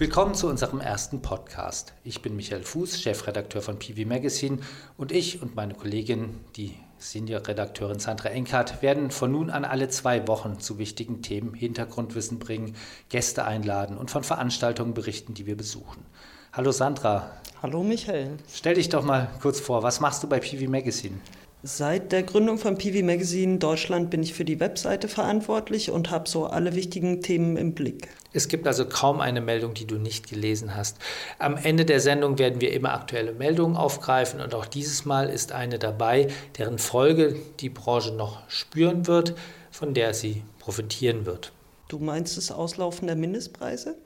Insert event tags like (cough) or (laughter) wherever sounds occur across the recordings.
Willkommen zu unserem ersten Podcast. Ich bin Michael Fuß, Chefredakteur von PV Magazine und ich und meine Kollegin, die Senior-Redakteurin Sandra Enkert, werden von nun an alle zwei Wochen zu wichtigen Themen Hintergrundwissen bringen, Gäste einladen und von Veranstaltungen berichten, die wir besuchen. Hallo Sandra. Hallo Michael. Stell dich doch mal kurz vor, was machst du bei PV Magazine? Seit der Gründung von PV Magazine Deutschland bin ich für die Webseite verantwortlich und habe so alle wichtigen Themen im Blick. Es gibt also kaum eine Meldung, die du nicht gelesen hast. Am Ende der Sendung werden wir immer aktuelle Meldungen aufgreifen und auch dieses Mal ist eine dabei, deren Folge die Branche noch spüren wird, von der sie profitieren wird. Du meinst das Auslaufen der Mindestpreise?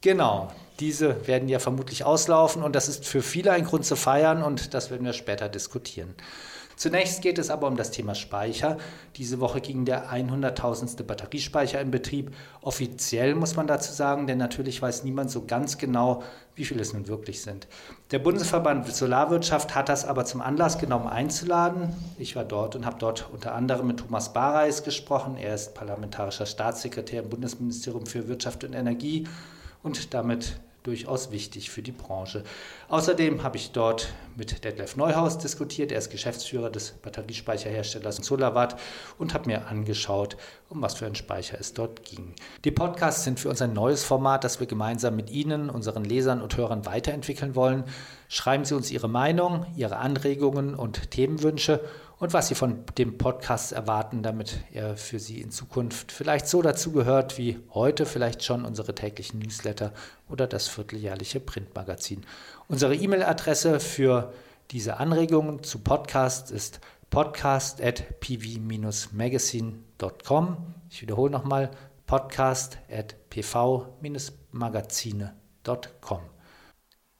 Genau, diese werden ja vermutlich auslaufen und das ist für viele ein Grund zu feiern und das werden wir später diskutieren. Zunächst geht es aber um das Thema Speicher. Diese Woche ging der 100.000. Batteriespeicher in Betrieb. Offiziell muss man dazu sagen, denn natürlich weiß niemand so ganz genau, wie viele es nun wirklich sind. Der Bundesverband Solarwirtschaft hat das aber zum Anlass genommen einzuladen. Ich war dort und habe dort unter anderem mit Thomas Bareis gesprochen. Er ist parlamentarischer Staatssekretär im Bundesministerium für Wirtschaft und Energie und damit durchaus wichtig für die Branche. Außerdem habe ich dort mit Detlef Neuhaus diskutiert. Er ist Geschäftsführer des Batteriespeicherherstellers Solarwatt und habe mir angeschaut, um was für einen Speicher es dort ging. Die Podcasts sind für uns ein neues Format, das wir gemeinsam mit Ihnen, unseren Lesern und Hörern weiterentwickeln wollen. Schreiben Sie uns Ihre Meinung, Ihre Anregungen und Themenwünsche und was Sie von dem Podcast erwarten, damit er für Sie in Zukunft vielleicht so dazugehört wie heute vielleicht schon unsere täglichen Newsletter oder das vierteljährliche Printmagazin. Unsere E-Mail-Adresse für diese Anregungen zu Podcasts ist podcast at pv-magazine.com. Ich wiederhole nochmal podcast at pv-magazine.com.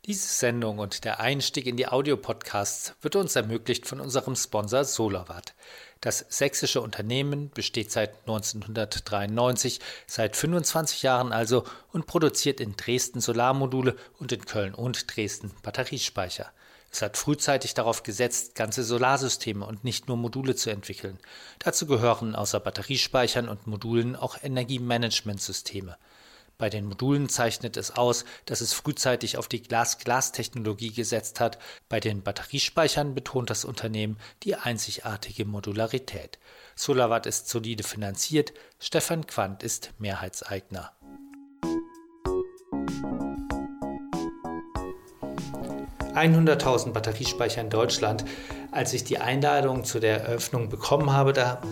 Diese Sendung und der Einstieg in die Audiopodcasts wird uns ermöglicht von unserem Sponsor SolarWatt. Das sächsische Unternehmen besteht seit 1993, seit 25 Jahren also, und produziert in Dresden Solarmodule und in Köln und Dresden Batteriespeicher. Es hat frühzeitig darauf gesetzt, ganze Solarsysteme und nicht nur Module zu entwickeln. Dazu gehören außer Batteriespeichern und Modulen auch Energiemanagementsysteme. Bei den Modulen zeichnet es aus, dass es frühzeitig auf die Glas-Glas-Technologie gesetzt hat. Bei den Batteriespeichern betont das Unternehmen die einzigartige Modularität. SolarWatt ist solide finanziert. Stefan Quandt ist Mehrheitseigner. (100.000 Batteriespeicher in Deutschland). Als ich die Einladung zu der Eröffnung bekommen habe, da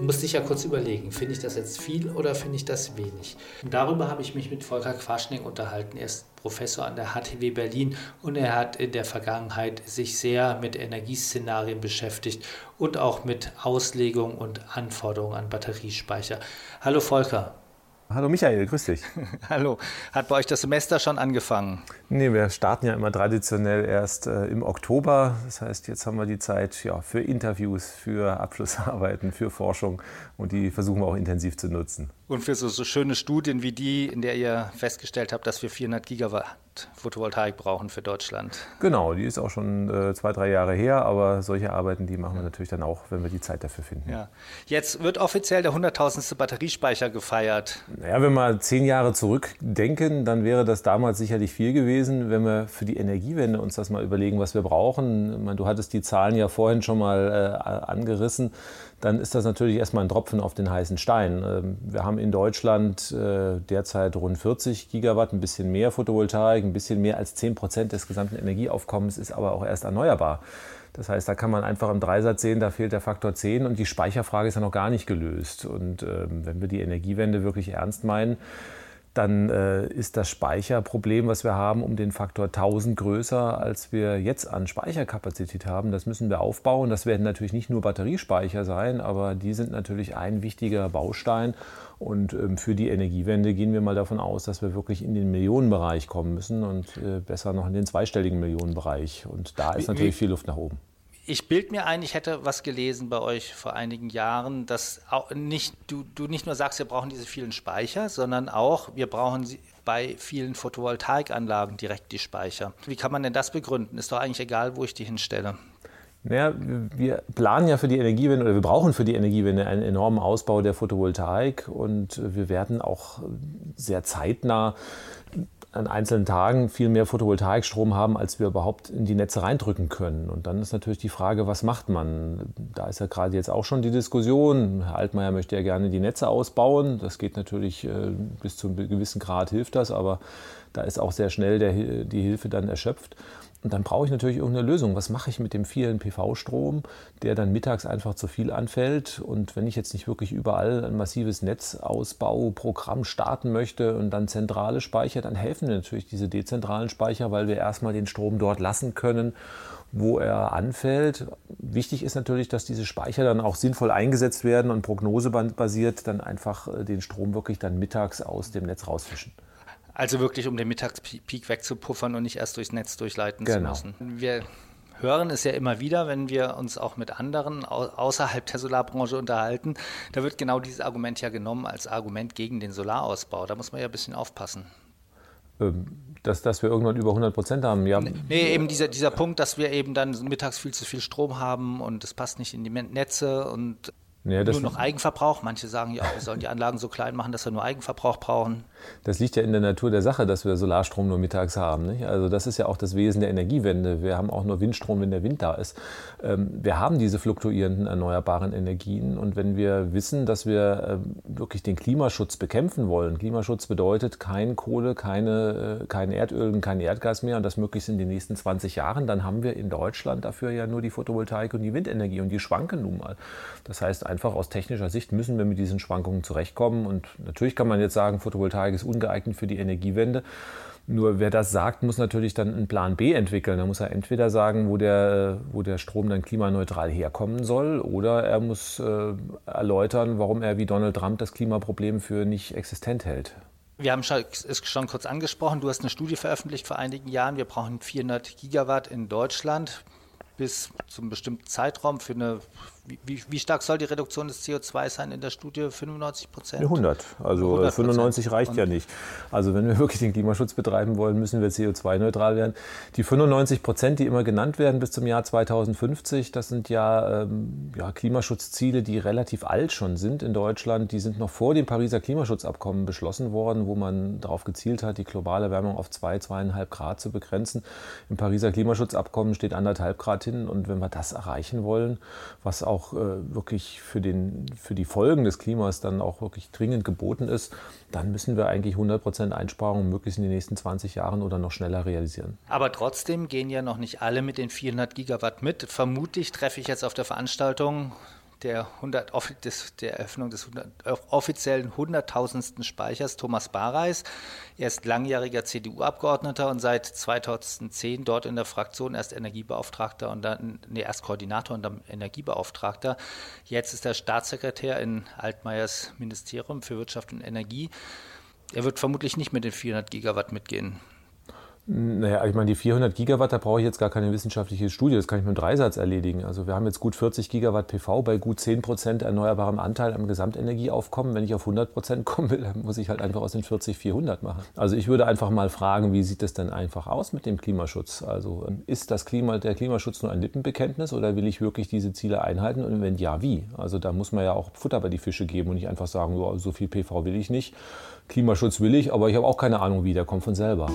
musste ich ja kurz überlegen, finde ich das jetzt viel oder finde ich das wenig? Und darüber habe ich mich mit Volker Quaschning unterhalten. Er ist Professor an der HTW Berlin und er hat in der Vergangenheit sich sehr mit Energieszenarien beschäftigt und auch mit Auslegung und Anforderungen an Batteriespeicher. Hallo Volker. Hallo Michael, grüß dich. (laughs) Hallo. Hat bei euch das Semester schon angefangen? Nee, wir starten ja immer traditionell erst äh, im Oktober. Das heißt, jetzt haben wir die Zeit ja, für Interviews, für Abschlussarbeiten, für Forschung und die versuchen wir auch intensiv zu nutzen. Und für so, so schöne Studien wie die, in der ihr festgestellt habt, dass wir 400 Gigawatt Photovoltaik brauchen für Deutschland. Genau, die ist auch schon äh, zwei, drei Jahre her, aber solche Arbeiten, die machen wir natürlich dann auch, wenn wir die Zeit dafür finden. Ja. Jetzt wird offiziell der 100.000. Batteriespeicher gefeiert. Naja, wenn wir zehn Jahre zurückdenken, dann wäre das damals sicherlich viel gewesen, wenn wir für die Energiewende uns das mal überlegen, was wir brauchen. Meine, du hattest die Zahlen ja vorhin schon mal äh, angerissen dann ist das natürlich erstmal ein Tropfen auf den heißen Stein. Ähm, wir haben in Deutschland äh, derzeit rund 40 Gigawatt, ein bisschen mehr Photovoltaik, ein bisschen mehr als 10 Prozent des gesamten Energieaufkommens ist aber auch erst erneuerbar. Das heißt, da kann man einfach im Dreisatz sehen, da fehlt der Faktor 10 und die Speicherfrage ist ja noch gar nicht gelöst. Und ähm, wenn wir die Energiewende wirklich ernst meinen, dann äh, ist das Speicherproblem, was wir haben, um den Faktor 1000 größer, als wir jetzt an Speicherkapazität haben. Das müssen wir aufbauen. Das werden natürlich nicht nur Batteriespeicher sein, aber die sind natürlich ein wichtiger Baustein. Und ähm, für die Energiewende gehen wir mal davon aus, dass wir wirklich in den Millionenbereich kommen müssen und äh, besser noch in den zweistelligen Millionenbereich. Und da ist natürlich viel Luft nach oben ich bild mir ein, ich hätte was gelesen bei euch vor einigen Jahren, dass nicht, du, du nicht nur sagst, wir brauchen diese vielen Speicher, sondern auch, wir brauchen sie bei vielen Photovoltaikanlagen direkt die Speicher. Wie kann man denn das begründen? Ist doch eigentlich egal, wo ich die hinstelle. Naja, wir planen ja für die Energiewende oder wir brauchen für die Energiewende einen enormen Ausbau der Photovoltaik und wir werden auch sehr zeitnah an einzelnen Tagen viel mehr Photovoltaikstrom haben, als wir überhaupt in die Netze reindrücken können. Und dann ist natürlich die Frage, was macht man? Da ist ja gerade jetzt auch schon die Diskussion. Herr Altmaier möchte ja gerne die Netze ausbauen. Das geht natürlich äh, bis zu einem gewissen Grad hilft das, aber da ist auch sehr schnell der, die Hilfe dann erschöpft. Und dann brauche ich natürlich irgendeine Lösung. Was mache ich mit dem vielen PV-Strom, der dann mittags einfach zu viel anfällt? Und wenn ich jetzt nicht wirklich überall ein massives Netzausbauprogramm starten möchte und dann zentrale Speicher, dann helfen mir natürlich diese dezentralen Speicher, weil wir erstmal den Strom dort lassen können, wo er anfällt. Wichtig ist natürlich, dass diese Speicher dann auch sinnvoll eingesetzt werden und prognosebasiert dann einfach äh, den Strom wirklich dann mittags aus dem Netz rausfischen. Also wirklich, um den Mittagspeak wegzupuffern und nicht erst durchs Netz durchleiten genau. zu müssen. Wir hören es ja immer wieder, wenn wir uns auch mit anderen außerhalb der Solarbranche unterhalten. Da wird genau dieses Argument ja genommen als Argument gegen den Solarausbau. Da muss man ja ein bisschen aufpassen. Ähm, dass, dass wir irgendwann über 100 Prozent haben, ja. Nee, eben dieser, dieser Punkt, dass wir eben dann mittags viel zu viel Strom haben und es passt nicht in die Netze und ja, nur noch Eigenverbrauch. Manche sagen ja, wir sollen die Anlagen so klein machen, dass wir nur Eigenverbrauch brauchen. Das liegt ja in der Natur der Sache, dass wir Solarstrom nur mittags haben. Nicht? Also das ist ja auch das Wesen der Energiewende. Wir haben auch nur Windstrom, wenn der Wind da ist. Ähm, wir haben diese fluktuierenden erneuerbaren Energien. Und wenn wir wissen, dass wir ähm, wirklich den Klimaschutz bekämpfen wollen, Klimaschutz bedeutet kein Kohle, keine, äh, kein Erdöl und kein Erdgas mehr und das möglichst in den nächsten 20 Jahren, dann haben wir in Deutschland dafür ja nur die Photovoltaik und die Windenergie und die schwanken nun mal. Das heißt, einfach aus technischer Sicht müssen wir mit diesen Schwankungen zurechtkommen. Und natürlich kann man jetzt sagen, Photovoltaik ist ungeeignet für die Energiewende. Nur wer das sagt, muss natürlich dann einen Plan B entwickeln. Da muss er entweder sagen, wo der, wo der Strom dann klimaneutral herkommen soll, oder er muss äh, erläutern, warum er wie Donald Trump das Klimaproblem für nicht existent hält. Wir haben es schon kurz angesprochen. Du hast eine Studie veröffentlicht vor einigen Jahren. Wir brauchen 400 Gigawatt in Deutschland bis zum bestimmten Zeitraum für eine wie, wie, stark soll die Reduktion des CO2 sein in der Studie? 95 Prozent? 100. Also 100 95 reicht Und ja nicht. Also wenn wir (laughs) wirklich den Klimaschutz betreiben wollen, müssen wir CO2-neutral werden. Die 95 Prozent, die immer genannt werden bis zum Jahr 2050, das sind ja, ähm, ja Klimaschutzziele, die relativ alt schon sind in Deutschland. Die sind noch vor dem Pariser Klimaschutzabkommen beschlossen worden, wo man darauf gezielt hat, die globale Erwärmung auf 2, zwei, 2,5 Grad zu begrenzen. Im Pariser Klimaschutzabkommen steht anderthalb Grad hin. Und wenn wir das erreichen wollen, was auch auch äh, wirklich für, den, für die Folgen des Klimas dann auch wirklich dringend geboten ist, dann müssen wir eigentlich 100 Prozent Einsparungen möglichst in den nächsten 20 Jahren oder noch schneller realisieren. Aber trotzdem gehen ja noch nicht alle mit den 400 Gigawatt mit. Vermutlich treffe ich jetzt auf der Veranstaltung der, 100, des, der Eröffnung des 100, offiziellen 100.000. Speichers Thomas Bareis. Er ist langjähriger CDU-Abgeordneter und seit 2010 dort in der Fraktion erst Energiebeauftragter und dann, nee, erst Koordinator und dann Energiebeauftragter. Jetzt ist er Staatssekretär in Altmaiers Ministerium für Wirtschaft und Energie. Er wird vermutlich nicht mit den 400 Gigawatt mitgehen. Naja, ich meine, die 400 Gigawatt, da brauche ich jetzt gar keine wissenschaftliche Studie, das kann ich mit einem Dreisatz erledigen. Also wir haben jetzt gut 40 Gigawatt PV bei gut 10 Prozent erneuerbarem Anteil am Gesamtenergieaufkommen. Wenn ich auf 100 Prozent kommen will, dann muss ich halt einfach aus den 40 400 machen. Also ich würde einfach mal fragen, wie sieht das denn einfach aus mit dem Klimaschutz? Also ähm, ist das Klima, der Klimaschutz nur ein Lippenbekenntnis oder will ich wirklich diese Ziele einhalten? Und wenn ja, wie? Also da muss man ja auch Futter bei die Fische geben und nicht einfach sagen, so viel PV will ich nicht. Klimaschutz will ich, aber ich habe auch keine Ahnung, wie, der kommt von selber.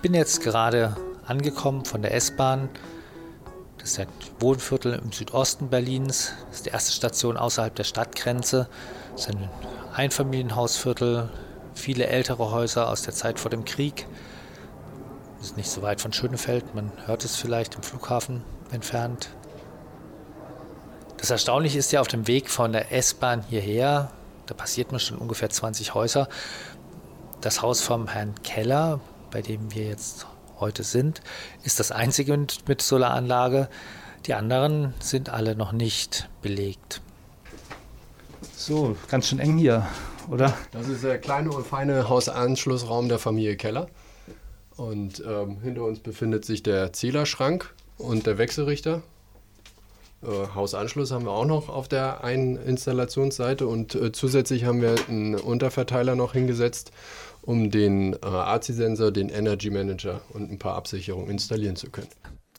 Ich bin jetzt gerade angekommen von der S-Bahn. Das ist ein Wohnviertel im Südosten Berlins. Das ist die erste Station außerhalb der Stadtgrenze. Das ist ein Einfamilienhausviertel, viele ältere Häuser aus der Zeit vor dem Krieg. Das ist nicht so weit von Schönefeld, man hört es vielleicht im Flughafen entfernt. Das Erstaunliche ist ja auf dem Weg von der S-Bahn hierher, da passiert man schon ungefähr 20 Häuser. Das Haus vom Herrn Keller, bei dem wir jetzt heute sind, ist das einzige mit Solaranlage. Die anderen sind alle noch nicht belegt. So, ganz schön eng hier, oder? Das ist der kleine und feine Hausanschlussraum der Familie Keller. Und ähm, hinter uns befindet sich der Zählerschrank und der Wechselrichter. Äh, Hausanschluss haben wir auch noch auf der einen Installationsseite und äh, zusätzlich haben wir einen Unterverteiler noch hingesetzt, um den äh, ACI-Sensor, den Energy Manager und ein paar Absicherungen installieren zu können.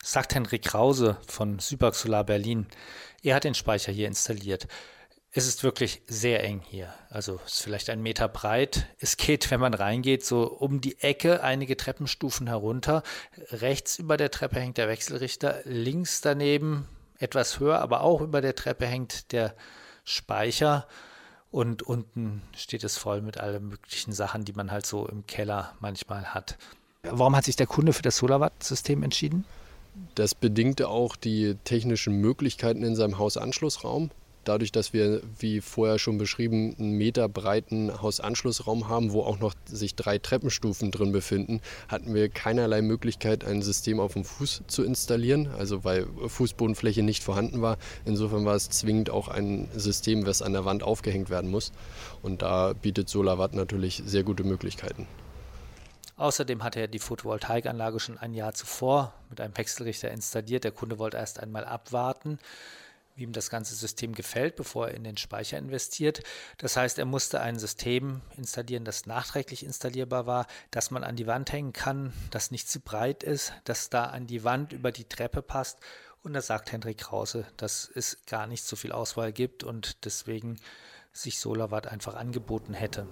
Sagt Henrik Krause von Sübak Solar Berlin. Er hat den Speicher hier installiert. Es ist wirklich sehr eng hier. Also es ist vielleicht ein Meter breit. Es geht, wenn man reingeht, so um die Ecke einige Treppenstufen herunter. Rechts über der Treppe hängt der Wechselrichter. Links daneben, etwas höher, aber auch über der Treppe hängt der Speicher. Und unten steht es voll mit allen möglichen Sachen, die man halt so im Keller manchmal hat. Warum hat sich der Kunde für das Solarwatt-System entschieden? Das bedingte auch die technischen Möglichkeiten in seinem Hausanschlussraum dadurch, dass wir, wie vorher schon beschrieben, einen Meter breiten Hausanschlussraum haben, wo auch noch sich drei Treppenstufen drin befinden, hatten wir keinerlei Möglichkeit, ein System auf dem Fuß zu installieren, also weil Fußbodenfläche nicht vorhanden war. Insofern war es zwingend auch ein System, was an der Wand aufgehängt werden muss. Und da bietet SolarWatt natürlich sehr gute Möglichkeiten. Außerdem hatte er die Photovoltaikanlage schon ein Jahr zuvor mit einem Wechselrichter installiert. Der Kunde wollte erst einmal abwarten wie ihm das ganze System gefällt, bevor er in den Speicher investiert. Das heißt, er musste ein System installieren, das nachträglich installierbar war, das man an die Wand hängen kann, das nicht zu breit ist, das da an die Wand über die Treppe passt. Und da sagt Hendrik Krause, dass es gar nicht so viel Auswahl gibt und deswegen sich SolarWatt einfach angeboten hätte.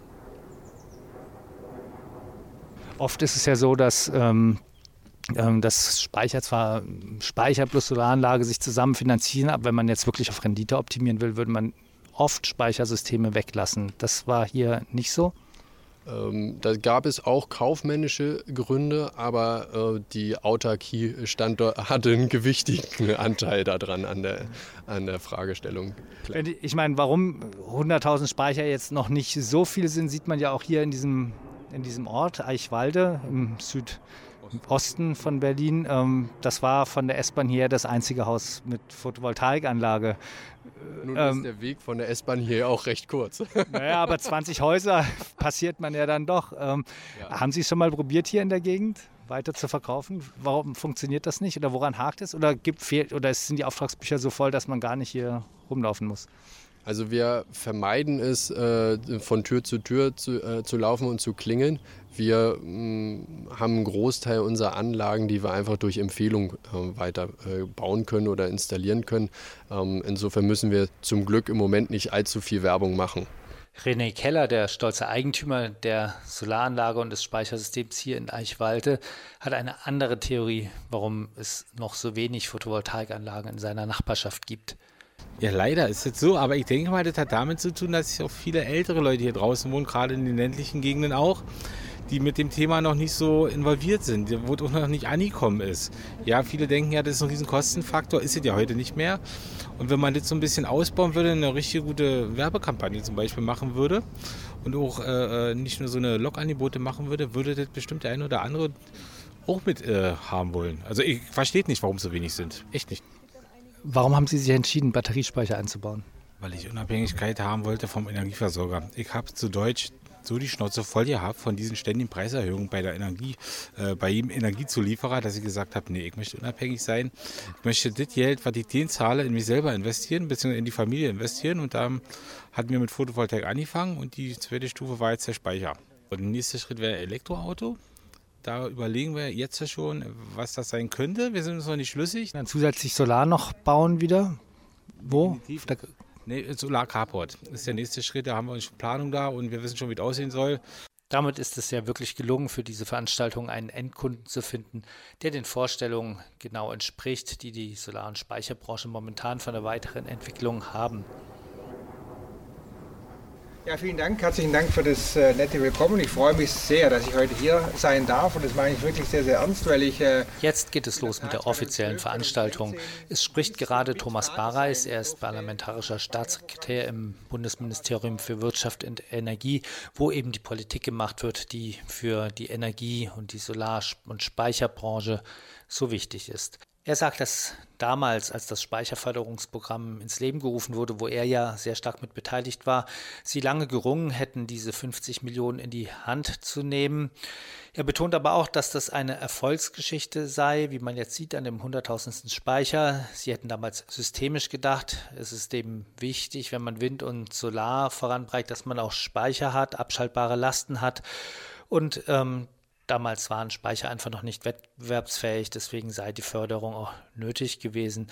Oft ist es ja so, dass ähm, das Speicher zwar Speicher plus Solaranlage sich zusammen finanzieren, aber wenn man jetzt wirklich auf Rendite optimieren will, würde man oft Speichersysteme weglassen. Das war hier nicht so. Ähm, da gab es auch kaufmännische Gründe, aber äh, die Autarkie stand dort, (laughs) hatte einen gewichtigen Anteil daran an der, an der Fragestellung. Ich meine, warum 100.000 Speicher jetzt noch nicht so viel sind, sieht man ja auch hier in diesem, in diesem Ort, Eichwalde im Süd, Osten von Berlin. Ähm, das war von der S-Bahn hier das einzige Haus mit Photovoltaikanlage. Nun ähm, ist der Weg von der S-Bahn hier auch recht kurz. (laughs) Naja, aber 20 Häuser (laughs) passiert man ja dann doch. Ähm, ja. Haben Sie es schon mal probiert hier in der Gegend? weiter zu verkaufen? Warum funktioniert das nicht oder woran hakt es? Oder, gibt, fehlt, oder sind die Auftragsbücher so voll, dass man gar nicht hier rumlaufen muss? Also wir vermeiden es, äh, von Tür zu Tür zu, äh, zu laufen und zu klingeln. Wir mm, haben einen Großteil unserer Anlagen, die wir einfach durch Empfehlung äh, weiter äh, bauen können oder installieren können. Ähm, insofern müssen wir zum Glück im Moment nicht allzu viel Werbung machen. René Keller, der stolze Eigentümer der Solaranlage und des Speichersystems hier in Eichwalde, hat eine andere Theorie, warum es noch so wenig Photovoltaikanlagen in seiner Nachbarschaft gibt. Ja, leider ist es so, aber ich denke mal, das hat damit zu tun, dass auch viele ältere Leute hier draußen wohnen, gerade in den ländlichen Gegenden auch, die mit dem Thema noch nicht so involviert sind, wo es auch noch nicht angekommen ist. Ja, viele denken ja, das ist ein riesen Kostenfaktor, ist es ja heute nicht mehr. Und wenn man das so ein bisschen ausbauen würde, eine richtig gute Werbekampagne zum Beispiel machen würde und auch äh, äh nicht nur so eine Logangebote machen würde, würde das bestimmt der eine oder andere auch mit äh, haben wollen. Also ich verstehe nicht, warum so wenig sind. Echt nicht. Warum haben Sie sich entschieden, Batteriespeicher einzubauen? Weil ich Unabhängigkeit haben wollte vom Energieversorger. Ich habe zu Deutsch so die Schnauze voll gehabt von diesen ständigen Preiserhöhungen bei der Energie, äh, bei jedem Energiezulieferer, dass ich gesagt habe, nee, ich möchte unabhängig sein. Ich möchte das Geld, was ich den zahle, in mich selber investieren, beziehungsweise in die Familie investieren. Und da hatten wir mit Photovoltaik angefangen und die zweite Stufe war jetzt der Speicher. Und der nächste Schritt wäre Elektroauto. Da überlegen wir jetzt schon, was das sein könnte. Wir sind uns noch nicht schlüssig. Dann zusätzlich Solar noch bauen wieder. Wo? Nee, Solar Carport ist der nächste Schritt. Da haben wir schon Planung da und wir wissen schon, wie es aussehen soll. Damit ist es ja wirklich gelungen, für diese Veranstaltung einen Endkunden zu finden, der den Vorstellungen genau entspricht, die die Solar- und Speicherbranche momentan von der weiteren Entwicklung haben. Ja, vielen Dank, herzlichen Dank für das äh, nette Willkommen. Ich freue mich sehr, dass ich heute hier sein darf und das meine ich wirklich sehr, sehr ernst, weil ich. Äh, Jetzt geht es los mit der offiziellen Veranstaltung. Es spricht gerade Thomas Bareis, er ist parlamentarischer Staatssekretär im Bundesministerium für Wirtschaft und Energie, wo eben die Politik gemacht wird, die für die Energie und die Solar- und Speicherbranche so wichtig ist. Er sagt, dass damals, als das Speicherförderungsprogramm ins Leben gerufen wurde, wo er ja sehr stark mit beteiligt war, sie lange gerungen hätten, diese 50 Millionen in die Hand zu nehmen. Er betont aber auch, dass das eine Erfolgsgeschichte sei, wie man jetzt sieht an dem 100.000. Speicher. Sie hätten damals systemisch gedacht. Es ist eben wichtig, wenn man Wind und Solar voranbreitet, dass man auch Speicher hat, abschaltbare Lasten hat. Und ähm, Damals waren Speicher einfach noch nicht wettbewerbsfähig, deswegen sei die Förderung auch nötig gewesen.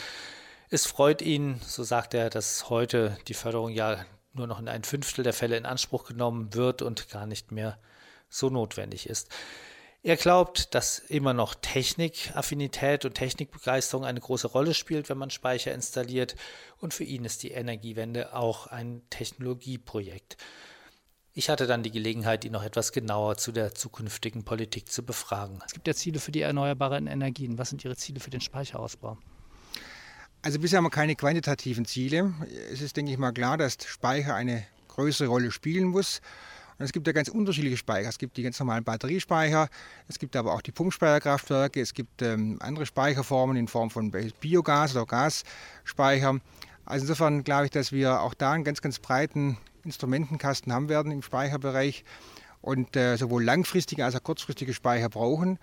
Es freut ihn, so sagt er, dass heute die Förderung ja nur noch in ein Fünftel der Fälle in Anspruch genommen wird und gar nicht mehr so notwendig ist. Er glaubt, dass immer noch Technikaffinität und Technikbegeisterung eine große Rolle spielt, wenn man Speicher installiert. Und für ihn ist die Energiewende auch ein Technologieprojekt. Ich hatte dann die Gelegenheit, ihn noch etwas genauer zu der zukünftigen Politik zu befragen. Es gibt ja Ziele für die erneuerbaren Energien. Was sind Ihre Ziele für den Speicherausbau? Also bisher haben wir keine quantitativen Ziele. Es ist, denke ich mal, klar, dass Speicher eine größere Rolle spielen muss. Und es gibt ja ganz unterschiedliche Speicher. Es gibt die ganz normalen Batteriespeicher, es gibt aber auch die Pumpspeicherkraftwerke, es gibt ähm, andere Speicherformen in Form von Biogas oder Gasspeicher. Also insofern glaube ich, dass wir auch da einen ganz, ganz breiten Instrumentenkasten haben werden im Speicherbereich und äh, sowohl langfristige als auch kurzfristige Speicher brauchen.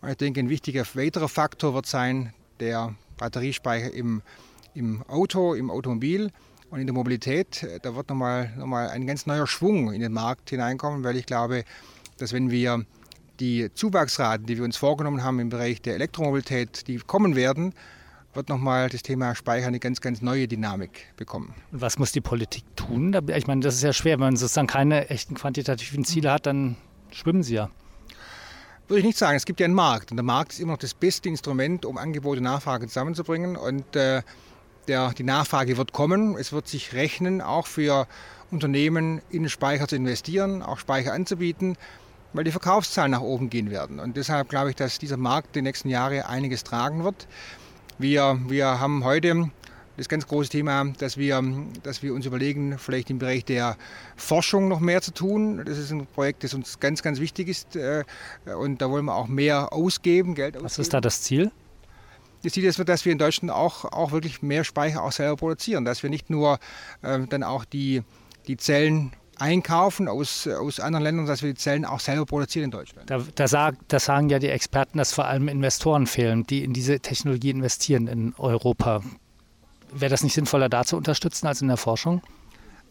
Und ich denke, ein wichtiger weiterer Faktor wird sein der Batteriespeicher im, im Auto, im Automobil und in der Mobilität. Da wird nochmal noch ein ganz neuer Schwung in den Markt hineinkommen, weil ich glaube, dass wenn wir die Zuwachsraten, die wir uns vorgenommen haben im Bereich der Elektromobilität, die kommen werden, wird nochmal das Thema Speicher eine ganz, ganz neue Dynamik bekommen. Und was muss die Politik tun? Ich meine, das ist ja schwer, wenn man sozusagen keine echten quantitativen Ziele hat, dann schwimmen sie ja. Würde ich nicht sagen. Es gibt ja einen Markt und der Markt ist immer noch das beste Instrument, um Angebot und Nachfrage zusammenzubringen. Und äh, der, die Nachfrage wird kommen. Es wird sich rechnen, auch für Unternehmen in Speicher zu investieren, auch Speicher anzubieten, weil die Verkaufszahlen nach oben gehen werden. Und deshalb glaube ich, dass dieser Markt die nächsten Jahre einiges tragen wird. Wir, wir haben heute das ganz große Thema, dass wir, dass wir uns überlegen, vielleicht im Bereich der Forschung noch mehr zu tun. Das ist ein Projekt, das uns ganz, ganz wichtig ist äh, und da wollen wir auch mehr ausgeben, Geld ausgeben. Was ist da das Ziel? Das Ziel ist, dass wir in Deutschland auch, auch wirklich mehr Speicher auch selber produzieren, dass wir nicht nur äh, dann auch die, die Zellen einkaufen aus, aus anderen Ländern, dass wir die Zellen auch selber produzieren in Deutschland. Da, da, sag, das sagen ja die Experten, dass vor allem Investoren fehlen, die in diese Technologie investieren in Europa. Wäre das nicht sinnvoller, da zu unterstützen als in der Forschung?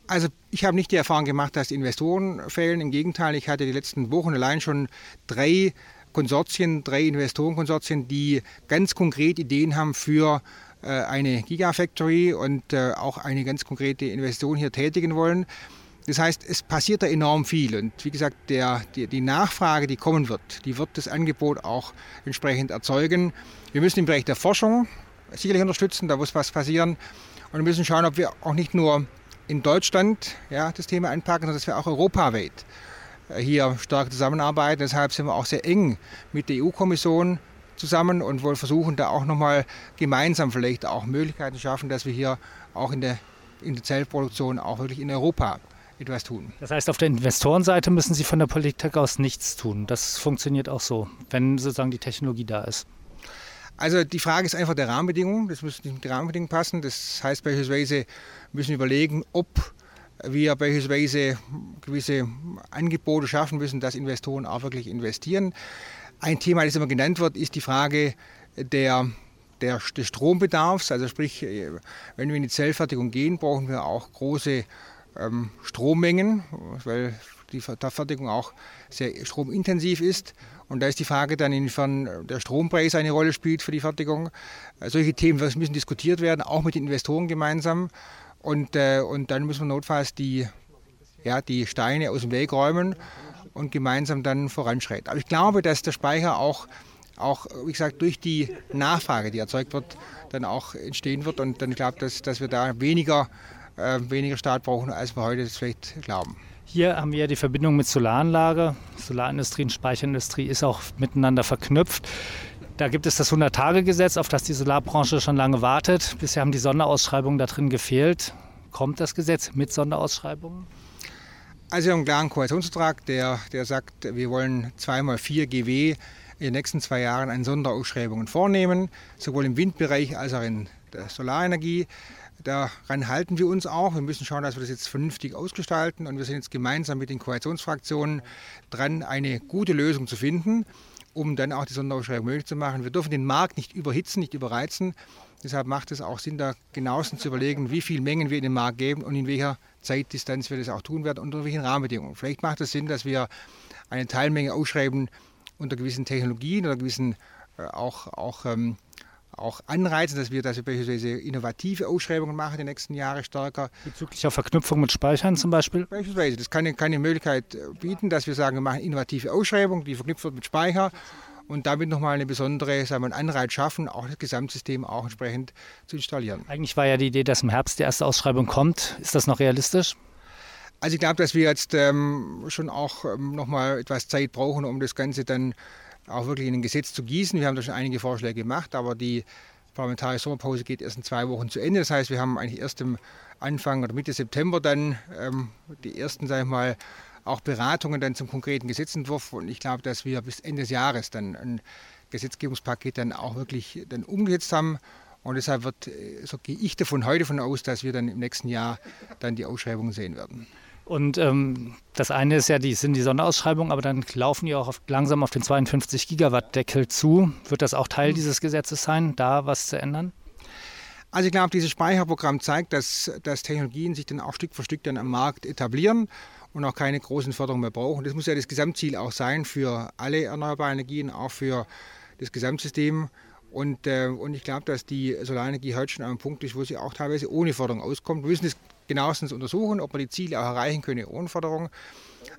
Also ich habe nicht die Erfahrung gemacht, dass Investoren fehlen. Im Gegenteil, ich hatte die letzten Wochen allein schon drei Konsortien, drei Investorenkonsortien, die ganz konkret Ideen haben für äh, eine Gigafactory und äh, auch eine ganz konkrete Investition hier tätigen wollen. Das heißt, es passiert da enorm viel. Und wie gesagt, der, die, die, Nachfrage, die kommen wird, die wird das Angebot auch entsprechend erzeugen. Wir müssen im Bereich der Forschung sicherlich unterstützen, da muss was passieren. Und wir müssen schauen, ob wir auch nicht nur in Deutschland ja, das Thema anpacken, sondern dass wir auch europaweit äh, hier stark zusammenarbeiten. Deshalb sind wir auch sehr eng mit der EU-Kommission zusammen und wollen versuchen, da auch nochmal gemeinsam vielleicht auch Möglichkeiten schaffen, dass wir hier auch in der, in der Zellproduktion auch wirklich in Europa etwas tun. Das heißt, auf der Investorenseite müssen Sie von der Politik aus nichts tun. Das funktioniert auch so, wenn sozusagen die Technologie da ist. Also die Frage ist einfach der Rahmenbedingungen. Das müssen die Rahmenbedingungen passen. Das heißt beispielsweise müssen wir überlegen, ob wir beispielsweise gewisse Angebote schaffen müssen, dass Investoren auch wirklich investieren. Ein Thema, das immer genannt wird, ist die Frage der, der, des Strombedarfs. Also sprich, wenn wir in die Zellfertigung gehen, brauchen wir auch große ähm, Strommengen, weil die Fertigung auch sehr stromintensiv ist. Und da ist die Frage dann, inwiefern der Strompreis eine Rolle spielt für die Fertigung. Äh, solche Themen müssen diskutiert werden, auch mit den Investoren gemeinsam. Und, äh, und dann müssen wir notfalls die, ja, die Steine aus dem Weg räumen und gemeinsam dann voranschreiten. Aber ich glaube, dass der Speicher auch, auch wie gesagt, durch die Nachfrage, die erzeugt wird, dann auch entstehen wird. Und dann glaube ich, dass, dass wir da weniger äh, weniger Staat brauchen, als wir heute vielleicht glauben. Hier haben wir ja die Verbindung mit Solaranlage. Solarindustrie und Speicherindustrie ist auch miteinander verknüpft. Da gibt es das 100-Tage-Gesetz, auf das die Solarbranche schon lange wartet. Bisher haben die Sonderausschreibungen da drin gefehlt. Kommt das Gesetz mit Sonderausschreibungen? Also wir haben einen klaren Koalitionsvertrag, der, der sagt, wir wollen zweimal vier GW in den nächsten zwei Jahren an Sonderausschreibungen vornehmen, sowohl im Windbereich als auch in der Solarenergie. Daran halten wir uns auch. Wir müssen schauen, dass wir das jetzt vernünftig ausgestalten. Und wir sind jetzt gemeinsam mit den Koalitionsfraktionen dran, eine gute Lösung zu finden, um dann auch die Sonderausschreibung möglich zu machen. Wir dürfen den Markt nicht überhitzen, nicht überreizen. Deshalb macht es auch Sinn, da genauestens zu überlegen, wie viele Mengen wir in den Markt geben und in welcher Zeitdistanz wir das auch tun werden und unter welchen Rahmenbedingungen. Vielleicht macht es Sinn, dass wir eine Teilmenge ausschreiben unter gewissen Technologien oder gewissen äh, auch, auch, ähm, auch Anreizen, dass wir, dass wir beispielsweise innovative Ausschreibungen machen den nächsten Jahren stärker. Bezüglich auf Verknüpfung mit Speichern zum Beispiel? Beispielsweise. Das kann, kann eine Möglichkeit bieten, dass wir sagen, wir machen innovative Ausschreibungen, die verknüpft wird mit Speicher und damit nochmal eine besondere sagen wir, Anreiz schaffen, auch das Gesamtsystem auch entsprechend zu installieren. Eigentlich war ja die Idee, dass im Herbst die erste Ausschreibung kommt. Ist das noch realistisch? Also ich glaube, dass wir jetzt ähm, schon auch ähm, nochmal etwas Zeit brauchen, um das Ganze dann auch wirklich in ein Gesetz zu gießen. Wir haben da schon einige Vorschläge gemacht, aber die parlamentarische Sommerpause geht erst in zwei Wochen zu Ende. Das heißt, wir haben eigentlich erst im Anfang oder Mitte September dann ähm, die ersten, sage ich mal, auch Beratungen dann zum konkreten Gesetzentwurf. Und ich glaube, dass wir bis Ende des Jahres dann ein Gesetzgebungspaket dann auch wirklich dann umgesetzt haben. Und deshalb wird, äh, so gehe ich davon heute von aus, dass wir dann im nächsten Jahr dann die Ausschreibungen sehen werden. Und ähm, das eine ist ja, die sind die Sonderausschreibungen, aber dann laufen die auch auf, langsam auf den 52 Gigawatt Deckel zu. Wird das auch Teil mhm. dieses Gesetzes sein, da was zu ändern? Also ich glaube, dieses Speicherprogramm zeigt, dass, dass Technologien sich dann auch Stück für Stück dann am Markt etablieren und auch keine großen Förderungen mehr brauchen. Das muss ja das Gesamtziel auch sein für alle erneuerbaren Energien, auch für das Gesamtsystem. Und, äh, und ich glaube, dass die Solarenergie heute schon an einem Punkt ist, wo sie auch teilweise ohne Förderung auskommt. Wir müssen das genauestens untersuchen, ob wir die Ziele auch erreichen können ohne Förderung.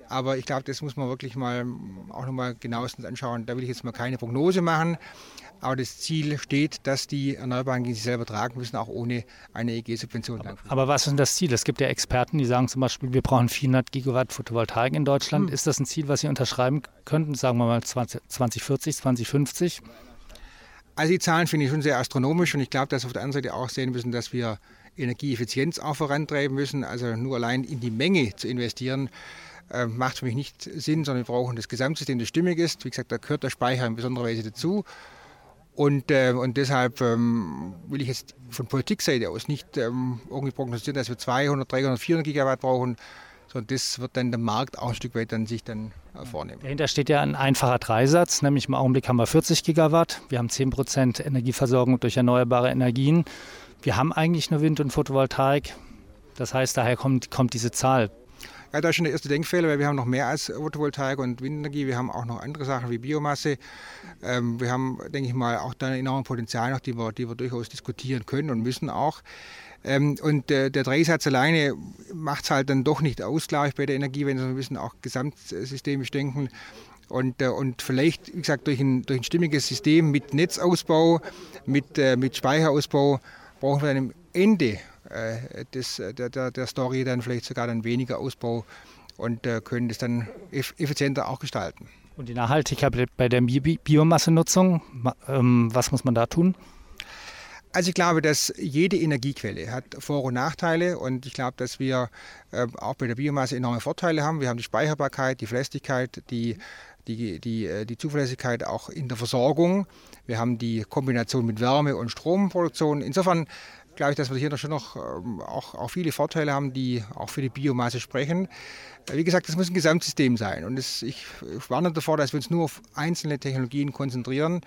Aber ich glaube, das muss man wirklich mal auch nochmal genauestens anschauen. Da will ich jetzt mal keine Prognose machen. Aber das Ziel steht, dass die Erneuerbaren sich selber tragen müssen, auch ohne eine EG-Subvention. Aber, aber, was ist denn das Ziel? Es gibt ja Experten, die sagen zum Beispiel, wir brauchen 400 Gigawatt Photovoltaik in Deutschland. Hm. Ist das ein Ziel, was Sie unterschreiben könnten, sagen wir mal 20, 2040, 2050? Also die Zahlen finde ich schon sehr astronomisch und ich glaube, dass wir auf der anderen Seite auch sehen müssen, dass wir Energieeffizienz auch vorantreiben müssen. Also nur allein in die Menge zu investieren, äh, macht für mich nicht Sinn, sondern wir brauchen das Gesamtsystem, das stimmig ist. Wie gesagt, da gehört der Speicher in besonderer Weise dazu. Und, äh, und deshalb ähm, will ich jetzt von Politikseite aus nicht ähm, irgendwie prognostizieren, dass wir 200, 300, 400 Gigawatt brauchen, sondern das wird dann der Markt auch ein Stück weit dann sich dann äh, vornehmen. Dahinter steht ja ein einfacher Dreisatz, nämlich im Augenblick haben wir 40 Gigawatt, wir haben 10 Prozent Energieversorgung durch erneuerbare Energien. Wir haben eigentlich nur Wind und Photovoltaik. Das heißt, daher kommt, kommt diese Zahl. Ja, da ist schon der erste Denkfehler, weil wir haben noch mehr als Photovoltaik und Windenergie. Wir haben auch noch andere Sachen wie Biomasse. Ähm, wir haben, denke ich mal, auch da enormes Potenzial noch, die wir, die wir durchaus diskutieren können und müssen auch. Ähm, und äh, der Dreisatz alleine macht es halt dann doch nicht aus, glaube ich, bei der Energiewende, sondern wir müssen auch gesamtsystemisch denken. Und, äh, und vielleicht, wie gesagt, durch ein, durch ein stimmiges System mit Netzausbau, mit, äh, mit Speicherausbau brauchen wir dann am Ende äh, des, äh, der, der, Story dann vielleicht sogar dann weniger Ausbau und äh, können das dann effizienter auch gestalten. Und die Nachhaltigkeit bei der Biomassenutzung, ähm, was muss man da tun? Also ich glaube, dass jede Energiequelle hat Vor- und Nachteile und ich glaube, dass wir auch bei der Biomasse enorme Vorteile haben. Wir haben die Speicherbarkeit, die Verlässlichkeit, die, die, die, die Zuverlässigkeit auch in der Versorgung. Wir haben die Kombination mit Wärme- und Stromproduktion. Insofern glaube ich, dass wir hier schon noch ähm, auch, auch viele Vorteile haben, die auch für die Biomasse sprechen. Äh, wie gesagt, das muss ein Gesamtsystem sein. Und das, ich, ich warne davor, dass wir uns nur auf einzelne Technologien konzentrieren,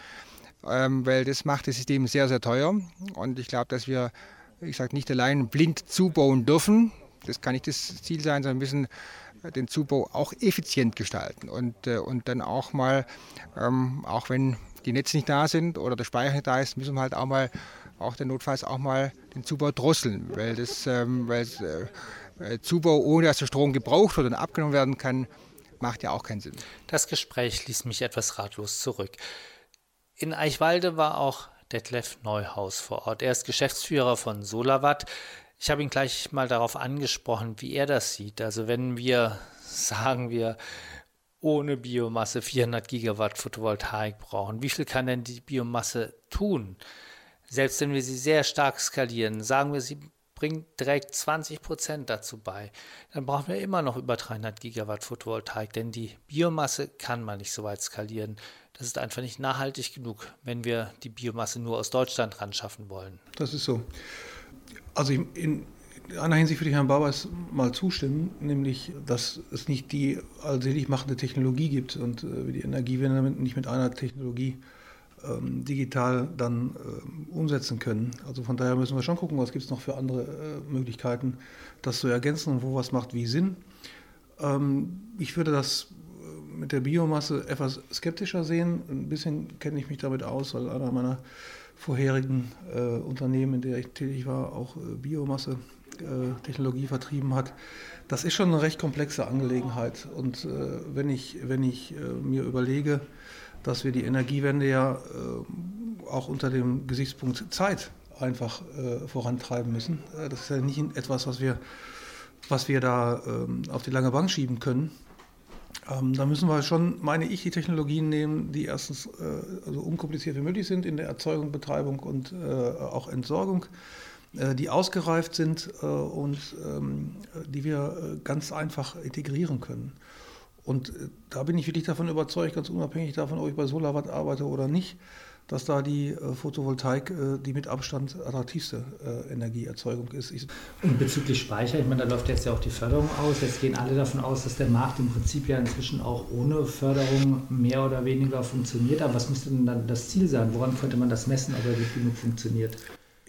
ähm, weil das macht das System sehr, sehr teuer. Und ich glaube, dass wir, wie gesagt, nicht allein blind zubauen dürfen. Das kann nicht das Ziel sein, sondern müssen den Zubau auch effizient gestalten und, äh, und dann auch mal, ähm, auch wenn die Netze nicht da sind oder der Speicher nicht da ist, müssen wir halt auch mal auch der notfalls auch mal den Zubau drosseln, weil das ähm, weil äh, Zubau ohne dass der Strom gebraucht wird und abgenommen werden kann, macht ja auch keinen Sinn. Das Gespräch ließ mich etwas ratlos zurück. In Eichwalde war auch Detlef Neuhaus vor Ort. Er ist Geschäftsführer von Solawatt. Ich habe ihn gleich mal darauf angesprochen, wie er das sieht. Also wenn wir, sagen wir, ohne Biomasse 400 Gigawatt Photovoltaik brauchen, wie viel kann denn die Biomasse tun? Selbst wenn wir sie sehr stark skalieren, sagen wir, sie bringt direkt 20 Prozent dazu bei. Dann brauchen wir immer noch über 300 Gigawatt Photovoltaik, denn die Biomasse kann man nicht so weit skalieren. Das ist einfach nicht nachhaltig genug, wenn wir die Biomasse nur aus Deutschland ran schaffen wollen. Das ist so. Also in, in einer Hinsicht würde ich Herrn Barbers mal zustimmen, nämlich, dass es nicht die allselig machende Technologie gibt und äh, wir die Energiewende nicht mit einer Technologie ähm, digital dann äh, umsetzen können. Also von daher müssen wir schon gucken, was gibt es noch für andere äh, Möglichkeiten, das zu ergänzen und wo was macht wie Sinn. Ähm, ich würde das mit der Biomasse etwas skeptischer sehen. Ein bisschen kenne ich mich damit aus, weil einer meiner vorherigen äh, Unternehmen, in der ich tätig war, auch äh, Biomasse äh, Technologie vertrieben hat. Das ist schon eine recht komplexe Angelegenheit. Und äh, wenn ich, wenn ich äh, mir überlege, dass wir die Energiewende ja auch unter dem Gesichtspunkt Zeit einfach vorantreiben müssen. das ist ja nicht etwas, was wir, was wir da ähm, auf die lange Bank schieben können. Ähm, da müssen wir schon, meine ich, die Technologien nehmen, die erstens äh, also unkompliziert wie möglich sind in der Erzeugung, Betreibung und äh, auch Entsorgung. Äh, die ausgereift sind äh, und ähm, die wir äh, ganz einfach integrieren können. Und da bin ich wirklich davon überzeugt, ganz unabhängig davon, ob ich bei Solarwatt arbeite oder nicht, dass da die Photovoltaik die mit Abstand attraktivste Energieerzeugung ist. Und bezüglich Speicher, ich meine, da läuft jetzt ja auch die Förderung aus. Jetzt gehen alle davon aus, dass der Markt im Prinzip ja inzwischen auch ohne Förderung mehr oder weniger funktioniert. Aber was müsste denn dann das Ziel sein? Woran könnte man das messen, ob er genug funktioniert?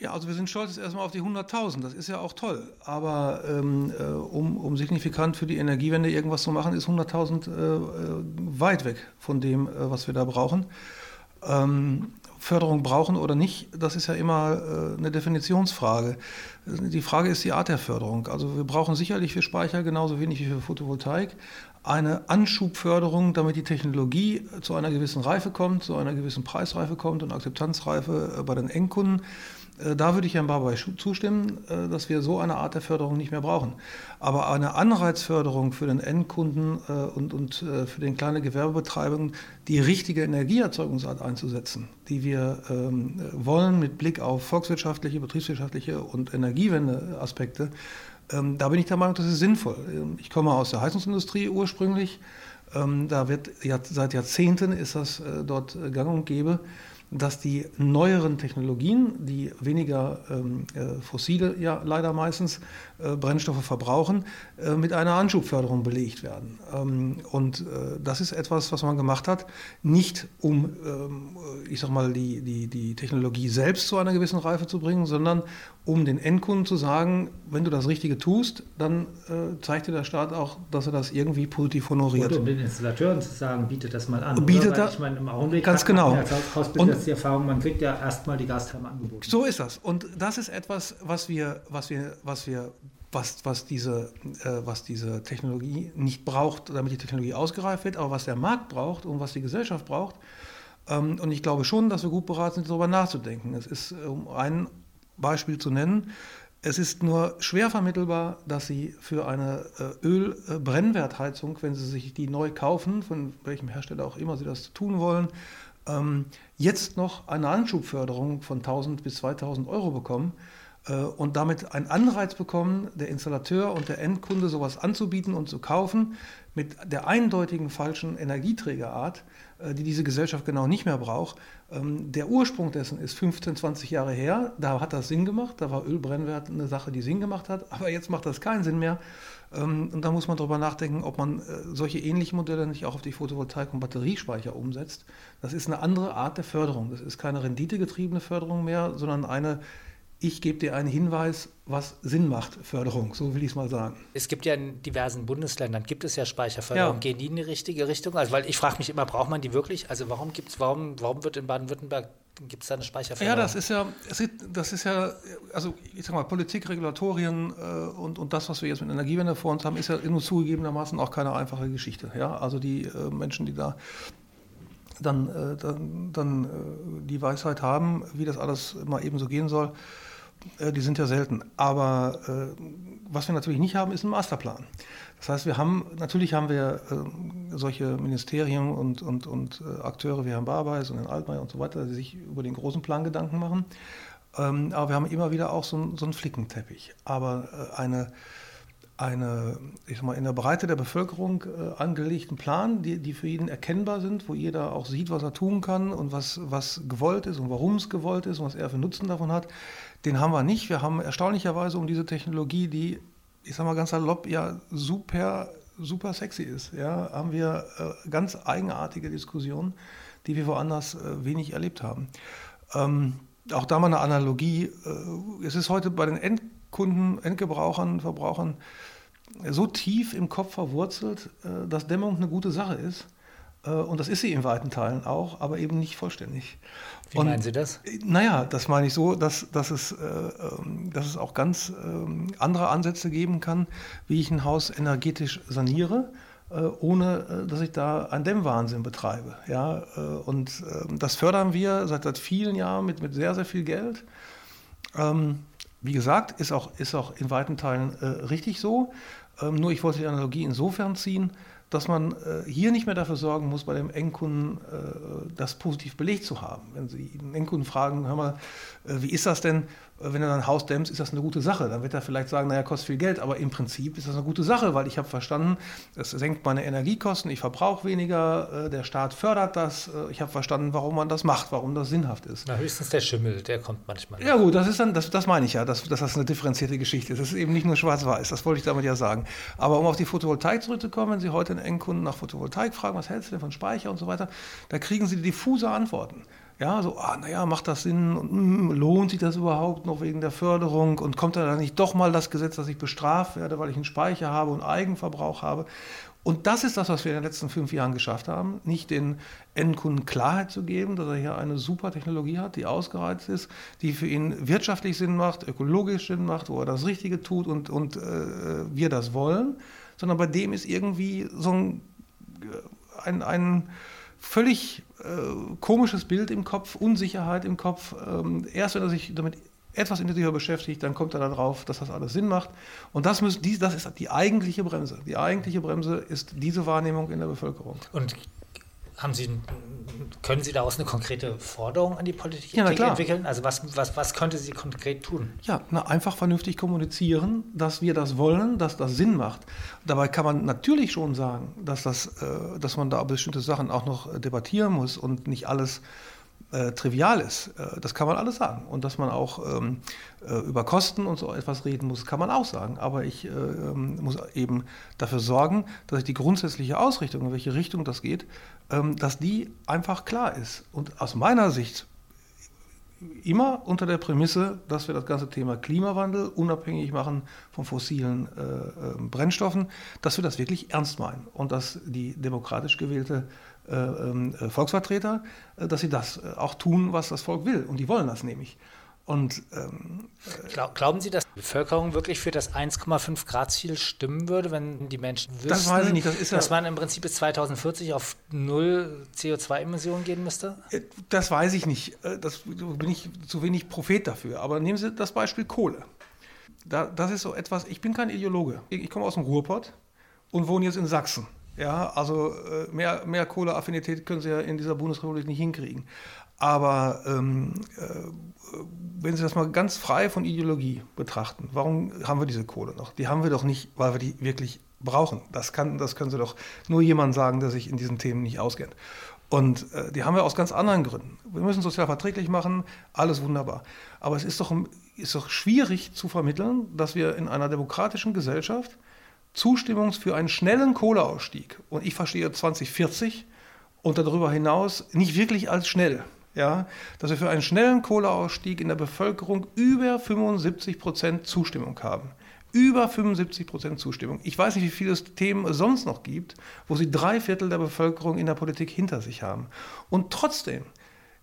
Ja, also wir sind stolz erstmal auf die 100.000, das ist ja auch toll. Aber ähm, äh, um, um signifikant für die Energiewende irgendwas zu machen, ist 100.000 äh, äh, weit weg von dem, äh, was wir da brauchen. Ähm, Förderung brauchen oder nicht, das ist ja immer äh, eine Definitionsfrage. Die Frage ist die Art der Förderung. Also wir brauchen sicherlich für Speicher genauso wenig wie für Photovoltaik eine Anschubförderung, damit die Technologie zu einer gewissen Reife kommt, zu einer gewissen Preisreife kommt und Akzeptanzreife äh, bei den Endkunden. Äh, da würde ich Herrn Barboy zustimmen, äh, dass wir so eine Art der Förderung nicht mehr brauchen. Aber eine Anreizförderung für den Endkunden und, und für den kleinen Gewerbebetreiber, die richtige Energieerzeugungsart einzusetzen, die wir ähm, wollen mit Blick auf volkswirtschaftliche, betriebswirtschaftliche und Energiewendeaspekte, ähm, da bin ich der Meinung, das ist sinnvoll. Ähm, ich komme aus der Heizungsindustrie ursprünglich. Da wird seit Jahrzehnten ist das dort gang und gäbe dass die neueren Technologien, die weniger ähm, äh, fossile, ja leider meistens, äh, Brennstoffe verbrauchen, äh, mit einer Anschubförderung belegt werden. Ähm, und äh, das ist etwas, was man gemacht hat, nicht um, ähm, ich sag mal, die, die, die Technologie selbst zu einer gewissen Reife zu bringen, sondern um den Endkunden zu sagen, wenn du das Richtige tust, dann äh, zeigt dir der Staat auch, dass er das irgendwie positiv honoriert. Und um den Installateuren zu sagen, bietet das mal an. Bietet er, ich meine, im Augenblick ganz genau. Und die Erfahrung, man kriegt ja erstmal die Gastherme angeboten. So ist das. Und das ist etwas, was wir, was wir, was wir was, was, diese, äh, was diese Technologie nicht braucht, damit die Technologie ausgereift wird, aber was der Markt braucht und was die Gesellschaft braucht. Ähm, und ich glaube schon, dass wir gut beraten sind, darüber nachzudenken. Es ist, um ein Beispiel zu nennen, es ist nur schwer vermittelbar, dass Sie für eine äh, Ölbrennwertheizung, wenn Sie sich die neu kaufen, von welchem Hersteller auch immer Sie das tun wollen, ähm, jetzt noch eine Anschubförderung von 1000 bis 2000 Euro bekommen äh, und damit einen Anreiz bekommen, der Installateur und der Endkunde sowas anzubieten und zu kaufen, mit der eindeutigen falschen Energieträgerart, äh, die diese Gesellschaft genau nicht mehr braucht. Ähm, der Ursprung dessen ist 15, 20 Jahre her. Da hat das Sinn gemacht. Da war Ölbrennwert eine Sache, die Sinn gemacht hat. Aber jetzt macht das keinen Sinn mehr. Ähm, und da muss man darüber nachdenken, ob man äh, solche ähnlichen Modelle nicht auch auf die Photovoltaik- und Batteriespeicher umsetzt. Das ist eine andere Art der Förderung. Das ist keine renditegetriebene Förderung mehr, sondern eine ich gebe dir einen Hinweis, was Sinn macht, Förderung, so will ich es mal sagen. Es gibt ja in diversen Bundesländern, gibt es ja Speicherförderung. Ja. Gehen die in die richtige Richtung? Also, weil ich frage mich immer, braucht man die wirklich? Also warum gibt's, warum, warum wird in Baden-Württemberg Gibt es da eine Speicherförderung? Ja, das ist ja, das ist ja, also ich sag mal, Politik, Regulatorien äh, und, und das, was wir jetzt mit Energiewende vor uns haben, ist ja nur zugegebenermaßen auch keine einfache Geschichte. Ja? Also die äh, Menschen, die da dann, äh, dann, dann äh, die Weisheit haben, wie das alles mal eben so gehen soll, die sind ja selten. Aber äh, was wir natürlich nicht haben, ist ein Masterplan. Das heißt, wir haben, natürlich haben wir äh, solche Ministerien und, und, und Akteure wie Herrn Barbeis und Herrn Altmaier und so weiter, die sich über den großen Plan Gedanken machen. Ähm, aber wir haben immer wieder auch so, so einen Flickenteppich. Aber äh, eine, eine ich sag mal, in der Breite der Bevölkerung äh, angelegten Plan, die, die für jeden erkennbar sind, wo jeder auch sieht, was er tun kann und was, was gewollt ist und warum es gewollt ist und was er für Nutzen davon hat, den haben wir nicht. Wir haben erstaunlicherweise um diese Technologie, die, ich sag mal ganz salopp, ja super, super sexy ist, ja, haben wir äh, ganz eigenartige Diskussionen, die wir woanders äh, wenig erlebt haben. Ähm, auch da mal eine Analogie. Äh, es ist heute bei den Endkunden, Endgebrauchern, Verbrauchern so tief im Kopf verwurzelt, äh, dass Dämmung eine gute Sache ist. Äh, und das ist sie in weiten Teilen auch, aber eben nicht vollständig. Wie und, meinen Sie das? Naja, das meine ich so, dass, dass, es, äh, ähm, dass es auch ganz äh, andere Ansätze geben kann, wie ich ein Haus energetisch saniere äh, ohne dass ich da einen Dämmwahnsinn betreibe. Ja? Und ähm, das fördern wir seit, seit vielen Jahren mit, mit sehr, sehr viel Geld. Ähm, wie gesagt, ist auch, ist auch in weiten Teilen äh, richtig so. Ähm, nur ich wollte die Analogie insofern ziehen, dass man äh, hier nicht mehr dafür sorgen muss, bei dem Endkunden äh, das positiv belegt zu haben. Wenn Sie einen Endkunden fragen, hör mal, äh, wie ist das denn, wenn du dein Haus dämmst, ist das eine gute Sache. Dann wird er vielleicht sagen, naja, kostet viel Geld, aber im Prinzip ist das eine gute Sache, weil ich habe verstanden, es senkt meine Energiekosten, ich verbrauche weniger, der Staat fördert das, ich habe verstanden, warum man das macht, warum das sinnhaft ist. Na, höchstens der Schimmel, der kommt manchmal. Ja gut, das ist dann, das, das meine ich ja, dass, dass das eine differenzierte Geschichte ist. Das ist eben nicht nur schwarz-weiß, das wollte ich damit ja sagen. Aber um auf die Photovoltaik zurückzukommen, wenn Sie heute einen Endkunden nach Photovoltaik fragen, was hältst du denn von Speicher und so weiter, da kriegen Sie diffuse Antworten. Ja, so, ah, naja, macht das Sinn und mm, lohnt sich das überhaupt noch wegen der Förderung und kommt da nicht doch mal das Gesetz, dass ich bestraft werde, weil ich einen Speicher habe und Eigenverbrauch habe? Und das ist das, was wir in den letzten fünf Jahren geschafft haben, nicht den Endkunden Klarheit zu geben, dass er hier eine super Technologie hat, die ausgereizt ist, die für ihn wirtschaftlich Sinn macht, ökologisch Sinn macht, wo er das Richtige tut und, und äh, wir das wollen, sondern bei dem ist irgendwie so ein, ein, ein völlig äh, komisches Bild im Kopf, Unsicherheit im Kopf. Ähm, erst wenn er sich damit etwas intensiver beschäftigt, dann kommt er darauf, dass das alles Sinn macht. Und das, müssen, das ist die eigentliche Bremse. Die eigentliche Bremse ist diese Wahrnehmung in der Bevölkerung. Und haben Sie, können Sie daraus eine konkrete Forderung an die Politik ja, entwickeln? Also was, was, was könnte sie konkret tun? Ja, na, einfach vernünftig kommunizieren, dass wir das wollen, dass das Sinn macht. Dabei kann man natürlich schon sagen, dass, das, äh, dass man da bestimmte Sachen auch noch debattieren muss und nicht alles äh, trivial ist. Äh, das kann man alles sagen. Und dass man auch ähm, äh, über Kosten und so etwas reden muss, kann man auch sagen. Aber ich äh, ähm, muss eben dafür sorgen, dass ich die grundsätzliche Ausrichtung, in welche Richtung das geht, ähm, dass die einfach klar ist. Und aus meiner Sicht immer unter der Prämisse, dass wir das ganze Thema Klimawandel unabhängig machen von fossilen äh, ähm, Brennstoffen, dass wir das wirklich ernst meinen und dass die demokratisch gewählte äh, ähm, äh, Volksvertreter, äh, dass sie das auch tun, was das Volk will. Und die wollen das nämlich. Und, ähm, Glaub, glauben Sie, dass die Bevölkerung wirklich für das 1,5 Grad Ziel stimmen würde, wenn die Menschen wüssten, das weiß ich nicht. Das ist ja, dass man im Prinzip bis 2040 auf null CO2-Emissionen gehen müsste? Das weiß ich nicht. Das bin ich zu wenig Prophet dafür. Aber nehmen Sie das Beispiel Kohle. Da, das ist so etwas, ich bin kein Ideologe. Ich komme aus dem Ruhrpott und wohne jetzt in Sachsen. Ja, also äh, mehr, mehr Kohleaffinität können Sie ja in dieser Bundesrepublik nicht hinkriegen. Aber ähm, äh, wenn Sie das mal ganz frei von Ideologie betrachten, warum haben wir diese Kohle noch? Die haben wir doch nicht, weil wir die wirklich brauchen. Das, kann, das können Sie doch nur jemand sagen, der sich in diesen Themen nicht auskennt. Und äh, die haben wir aus ganz anderen Gründen. Wir müssen sozial verträglich machen, alles wunderbar. Aber es ist doch, ist doch schwierig zu vermitteln, dass wir in einer demokratischen Gesellschaft Zustimmung für einen schnellen Kohleausstieg, und ich verstehe 2040 und darüber hinaus nicht wirklich als schnell, ja, dass wir für einen schnellen Kohleausstieg in der Bevölkerung über 75 Prozent Zustimmung haben. Über 75 Prozent Zustimmung. Ich weiß nicht, wie viele Themen es sonst noch gibt, wo sie drei Viertel der Bevölkerung in der Politik hinter sich haben. Und trotzdem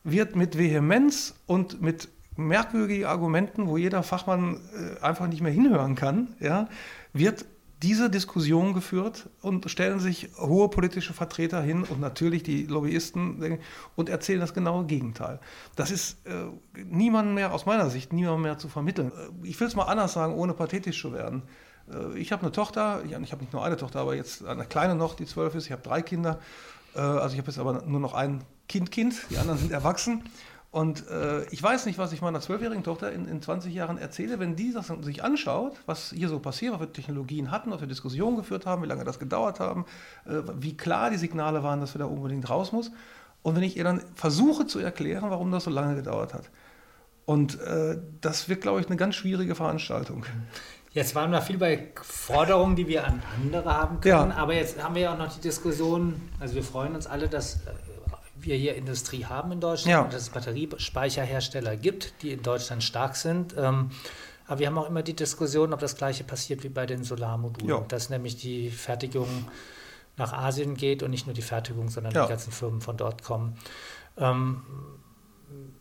wird mit Vehemenz und mit merkwürdigen Argumenten, wo jeder Fachmann äh, einfach nicht mehr hinhören kann, ja, wird diese Diskussion geführt und stellen sich hohe politische Vertreter hin und natürlich die Lobbyisten und erzählen das genaue Gegenteil. Das ist äh, niemandem mehr, aus meiner Sicht, niemandem mehr zu vermitteln. Äh, ich will es mal anders sagen, ohne pathetisch zu werden. Äh, ich habe eine Tochter, ich habe nicht nur eine Tochter, aber jetzt eine kleine noch, die zwölf ist. Ich habe drei Kinder. Äh, also ich habe jetzt aber nur noch ein Kind, Kind, die anderen sind erwachsen. Und äh, ich weiß nicht, was ich meiner zwölfjährigen Tochter in, in 20 Jahren erzähle, wenn die das sich anschaut, was hier so passiert, was wir Technologien hatten, was wir Diskussionen geführt haben, wie lange das gedauert haben, äh, wie klar die Signale waren, dass wir da unbedingt raus muss. Und wenn ich ihr dann versuche zu erklären, warum das so lange gedauert hat. Und äh, das wird, glaube ich, eine ganz schwierige Veranstaltung. Jetzt waren wir viel bei Forderungen, die wir an andere haben können, Ja. aber jetzt haben wir ja auch noch die Diskussion, also wir freuen uns alle, dass äh, wir hier Industrie haben in Deutschland Ja. und dass es Batteriespeicherhersteller gibt, die in Deutschland stark sind. Ähm, aber wir haben auch immer die Diskussion, ob das gleiche passiert wie bei den Solarmodulen, Ja. dass nämlich die Fertigung nach Asien geht und nicht nur die Fertigung, sondern Ja. die ganzen Firmen von dort kommen. Ähm,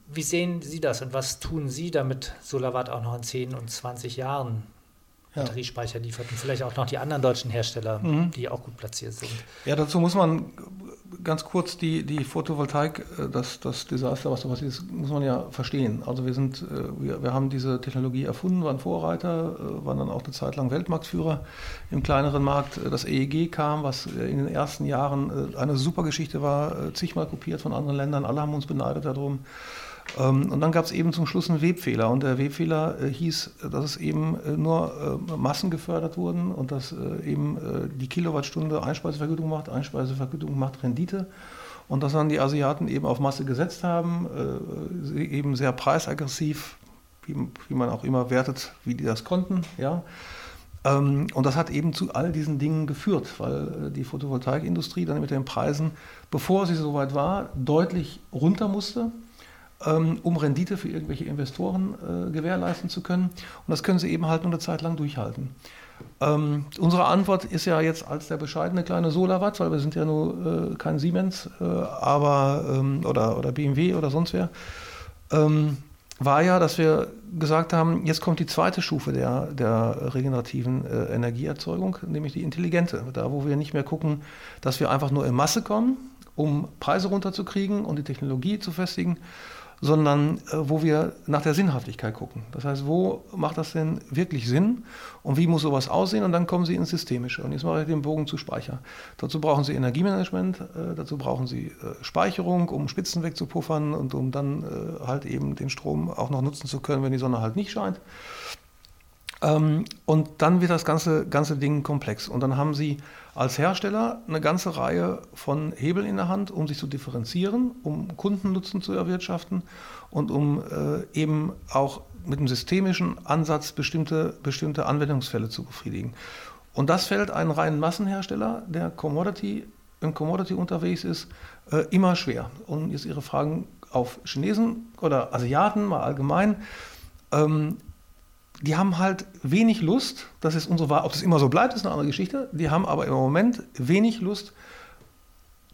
wie sehen Sie das und was tun Sie, damit Solarwatt auch noch in 10 und 20 Jahren Ja. Batteriespeicher liefert und vielleicht auch noch die anderen deutschen Hersteller, Mhm. die auch gut platziert sind? Ja, dazu muss man ganz kurz die, die Photovoltaik, äh, das, das Desaster, was da passiert ist, muss man ja verstehen. Also wir sind, äh, wir, wir haben diese Technologie erfunden, waren Vorreiter, äh, waren dann auch eine Zeit lang Weltmarktführer im kleineren Markt. Das EEG kam, was in den ersten Jahren eine super Geschichte war, zigmal kopiert von anderen Ländern. Alle haben uns beneidet darum. Ähm, Und dann gab es eben zum Schluss einen Webfehler. Und der Webfehler äh, hieß, dass es eben äh, nur äh, Massen gefördert wurden und dass äh, eben äh, die Kilowattstunde Einspeisevergütung macht, Einspeisevergütung macht Rendite. Und dass dann die Asiaten eben auf Masse gesetzt haben, äh, eben sehr preisaggressiv, wie, wie man auch immer wertet, wie die das konnten. Ja. Ähm, Und das hat eben zu all diesen Dingen geführt, weil die Photovoltaikindustrie dann mit den Preisen, bevor sie soweit war, deutlich runter musste um Rendite für irgendwelche Investoren äh, gewährleisten zu können. Und das können sie eben halt nur eine Zeit lang durchhalten. Ähm, unsere Antwort ist ja jetzt als der bescheidene kleine Solarwatt, weil wir sind ja nur äh, kein Siemens, äh, aber ähm, oder, oder BMW oder sonst wer, ähm, war ja, dass wir gesagt haben, jetzt kommt die zweite Stufe der, der regenerativen äh, Energieerzeugung, nämlich die intelligente. Da, wo wir nicht mehr gucken, dass wir einfach nur in Masse kommen, um Preise runterzukriegen und die Technologie zu festigen, sondern äh, wo wir nach der Sinnhaftigkeit gucken. Das heißt, wo macht das denn wirklich Sinn und wie muss sowas aussehen? Und dann kommen Sie ins Systemische. Und jetzt mache ich den Bogen zu Speicher. Dazu brauchen Sie Energiemanagement, äh, dazu brauchen Sie äh, Speicherung, um Spitzen wegzupuffern und um dann äh, halt eben den Strom auch noch nutzen zu können, wenn die Sonne halt nicht scheint. Ähm, und dann wird das ganze, ganze Ding komplex. Und dann haben Sie als Hersteller eine ganze Reihe von Hebeln in der Hand, um sich zu differenzieren, um Kundennutzen zu erwirtschaften und um äh, eben auch mit einem systemischen Ansatz bestimmte, bestimmte Anwendungsfälle zu befriedigen. Und das fällt einen reinen Massenhersteller, der Commodity, im Commodity unterwegs ist, äh, immer schwer. Und jetzt Ihre Fragen auf Chinesen oder Asiaten mal allgemein. Ähm, die haben halt wenig Lust, das ist unsere Wahl, ob das immer so bleibt, ist eine andere Geschichte, die haben aber im Moment wenig Lust,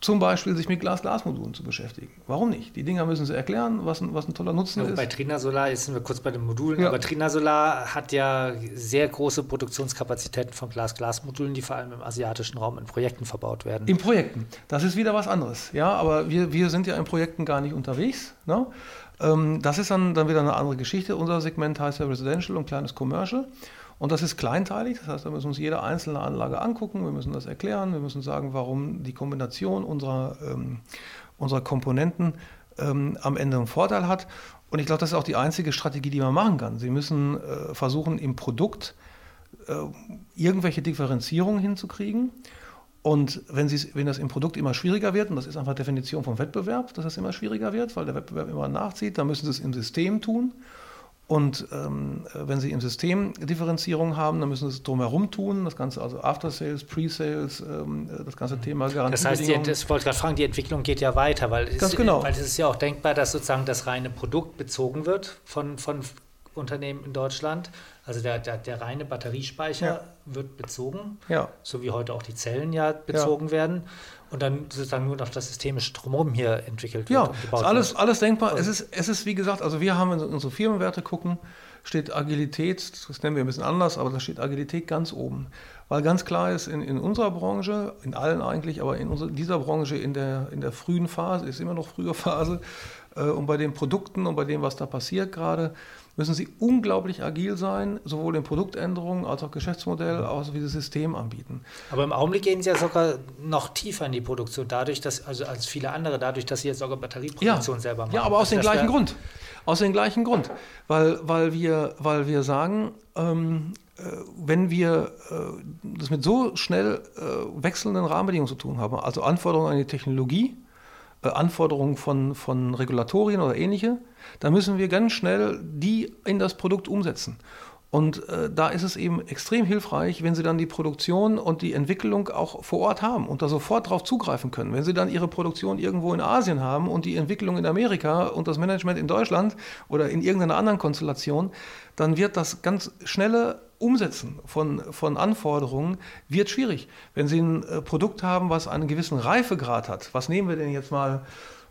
zum Beispiel sich mit Glas-Glas-Modulen zu beschäftigen. Warum nicht? Die Dinger müssen sie erklären, was ein, was ein toller Nutzen Ja, ist. bei Trina Solar, jetzt sind wir kurz bei den Modulen, Ja. aber Trina Solar hat ja sehr große Produktionskapazitäten von Glas-Glas-Modulen, die vor allem im asiatischen Raum in Projekten verbaut werden. In Projekten. Das ist wieder was anderes. Ja, aber wir, wir sind ja in Projekten gar nicht unterwegs. Ne? Ähm, das ist dann, dann wieder eine andere Geschichte. Unser Segment heißt ja Residential und kleines Commercial. Und das ist kleinteilig, das heißt, da müssen wir uns jede einzelne Anlage angucken, wir müssen das erklären, wir müssen sagen, warum die Kombination unserer, ähm, unserer Komponenten ähm, am Ende einen Vorteil hat. Und ich glaube, das ist auch die einzige Strategie, die man machen kann. Sie müssen äh, versuchen, im Produkt äh, irgendwelche Differenzierungen hinzukriegen. Und wenn, wenn das im Produkt immer schwieriger wird, und das ist einfach Definition vom Wettbewerb, dass das immer schwieriger wird, weil der Wettbewerb immer nachzieht, dann müssen Sie es im System tun. Und ähm, wenn Sie im System Differenzierung haben, dann müssen Sie es drumherum tun. Das Ganze, also After Sales, Pre-Sales, ähm, das ganze Thema Das heißt, die, das wollte gerade fragen, die Entwicklung geht ja weiter, weil es, genau. weil es ist ja auch denkbar, dass sozusagen das reine Produkt bezogen wird von, von Unternehmen in Deutschland. Also der, der, der reine Batteriespeicher Ja. wird bezogen, ja. so wie heute auch die Zellen ja bezogen werden. Und dann sozusagen nur noch das systemische Drumherum hier entwickelt Ja, wird. und gebaut ist alles, wird. alles denkbar. Also- Es ist, es ist, wie gesagt, also wir haben, wenn wir unsere Firmenwerte gucken, steht Agilität, das nennen wir ein bisschen anders, aber da steht Agilität ganz oben. Weil ganz klar ist, in, in unserer Branche, in allen eigentlich, aber in unserer, dieser Branche in der, in der frühen Phase, ist immer noch frühe Phase, äh, und bei den Produkten und bei dem, was da passiert gerade, müssen sie unglaublich agil sein, sowohl in Produktänderungen als auch Geschäftsmodell, als auch wie sie System anbieten. Aber im Augenblick gehen sie ja sogar noch tiefer in die Produktion, dadurch, dass, also als viele andere, dadurch, dass sie jetzt sogar Batterieproduktion ja. selber machen. Ja, aber aus dem gleichen Grund. Aus dem gleichen Grund. Weil, weil, wir, weil wir sagen, ähm, äh, wenn wir äh, das mit so schnell äh, wechselnden Rahmenbedingungen zu tun haben, also Anforderungen an die Technologie, Anforderungen von, von Regulatorien oder ähnliche, dann müssen wir ganz schnell die in das Produkt umsetzen. Und äh, da ist es eben extrem hilfreich, wenn Sie dann die Produktion und die Entwicklung auch vor Ort haben und da sofort darauf zugreifen können. Wenn Sie dann Ihre Produktion irgendwo in Asien haben und die Entwicklung in Amerika und das Management in Deutschland oder in irgendeiner anderen Konstellation, dann wird das ganz schnelle Umsetzen von, von Anforderungen wird schwierig. Wenn Sie ein äh, Produkt haben, was einen gewissen Reifegrad hat, was nehmen wir denn jetzt mal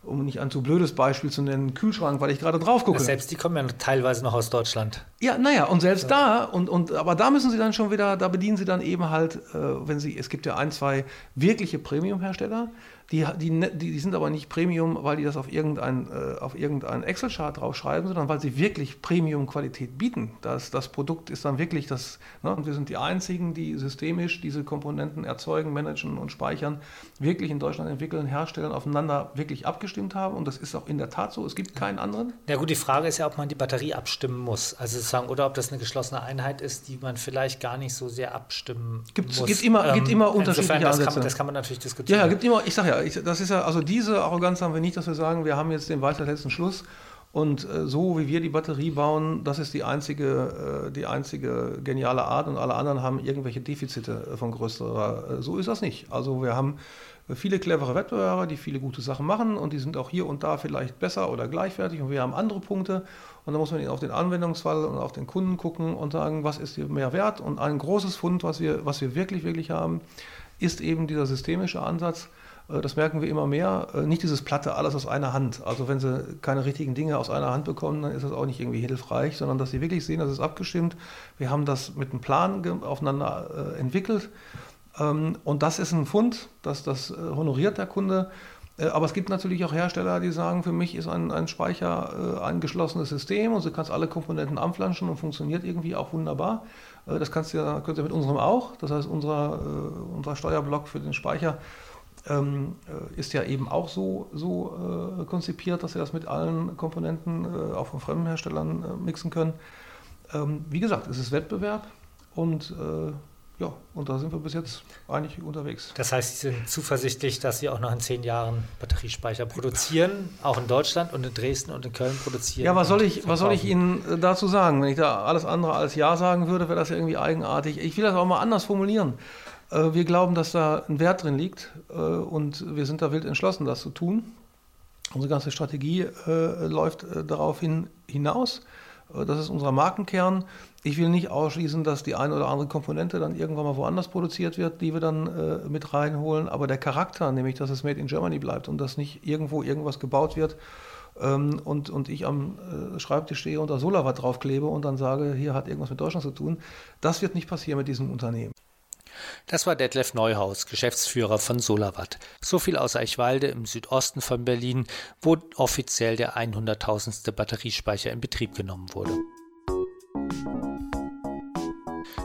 um nicht ein zu blödes Beispiel zu nennen, Kühlschrank, weil ich gerade drauf gucke. Selbst die kommen ja teilweise noch aus Deutschland. Ja, naja, und selbst da, und, und, aber da müssen sie dann schon wieder, da bedienen sie dann eben halt, äh, wenn sie, es gibt ja ein, zwei wirkliche Premium-Hersteller, die, die, ne, die, die, sind aber nicht Premium, weil die das auf irgendein, äh, auf irgendein Excel-Chart draufschreiben, sondern weil sie wirklich Premium-Qualität bieten. Das, das Produkt ist dann wirklich das, ne, und wir sind die einzigen, die systemisch diese Komponenten erzeugen, managen und speichern, wirklich in Deutschland entwickeln, herstellen, aufeinander wirklich abgestimmt haben. Und das ist auch in der Tat so. Es gibt keinen anderen. Ja gut, die Frage ist ja, ob man die Batterie abstimmen muss. Also sozusagen, oder ob das eine geschlossene Einheit ist, die man vielleicht gar nicht so sehr abstimmen gibt, muss. Gibt immer, ähm, gibt immer unterschiedliche das Ansätze. Kann man, das kann man natürlich diskutieren. Ja, ja, gibt immer, ich sage ja, ich, das ist ja, also diese Arroganz haben wir nicht, dass wir sagen, wir haben jetzt den weiter letzten Schluss. Und äh, so wie wir die Batterie bauen, das ist die einzige, äh, die einzige geniale Art. Und alle anderen haben irgendwelche Defizite äh, von größerer. Äh, so ist das nicht. Also wir haben viele clevere Wettbewerber, die viele gute Sachen machen. Und die sind auch hier und da vielleicht besser oder gleichwertig. Und wir haben andere Punkte. Und da muss man auf den Anwendungsfall und auf den Kunden gucken und sagen, was ist hier mehr wert? Und ein großes Fund, was wir, was wir wirklich, wirklich haben, ist eben dieser systemische Ansatz, das merken wir immer mehr. Äh, nicht dieses platte alles aus einer Hand. Also wenn sie keine richtigen Dinge aus einer Hand bekommen, dann ist das auch nicht irgendwie hilfreich, sondern dass sie wirklich sehen, das ist abgestimmt. Wir haben das mit einem Plan aufeinander äh, entwickelt. Ähm, und das ist ein Fund, das, das honoriert der Kunde. Aber es gibt natürlich auch Hersteller, die sagen, für mich ist ein, ein Speicher ein geschlossenes System und du kannst alle Komponenten anflanschen und funktioniert irgendwie auch wunderbar. Das kannst du könnt ihr mit unserem auch. Das heißt, unser, unser Steuerblock für den Speicher ähm, äh, ist ja eben auch so, so äh, konzipiert, dass sie das mit allen Komponenten, äh, auch von fremden Herstellern, äh, mixen können. Ähm, wie gesagt, es ist Wettbewerb und äh, ja, und da sind wir bis jetzt eigentlich unterwegs. Das heißt, Sie sind zuversichtlich, dass Sie auch noch in zehn Jahren Batteriespeicher produzieren, auch in Deutschland und in Dresden und in Köln produzieren. Ja, was soll ich, was soll ich Ihnen äh, dazu sagen? Wenn ich da alles andere als Ja sagen würde, wäre das ja irgendwie eigenartig. Ich will das auch mal anders formulieren. Äh, wir glauben, dass da ein Wert drin liegt äh, und wir sind da wild entschlossen, das zu tun. Unsere ganze Strategie äh, läuft darauf hin, hinaus. Das ist unser Markenkern. Ich will nicht ausschließen, dass die eine oder andere Komponente dann irgendwann mal woanders produziert wird, die wir dann mit reinholen. Aber der Charakter, nämlich dass es Made in Germany bleibt und dass nicht irgendwo irgendwas gebaut wird ähm, und, und ich am Schreibtisch stehe und da Solarwatt draufklebe und dann sage, hier hat irgendwas mit Deutschland zu tun, das wird nicht passieren mit diesem Unternehmen. Das war Detlef Neuhaus, Geschäftsführer von Solawatt. So viel aus Eichwalde im Südosten von Berlin, wo offiziell der 100.000. Batteriespeicher in Betrieb genommen wurde.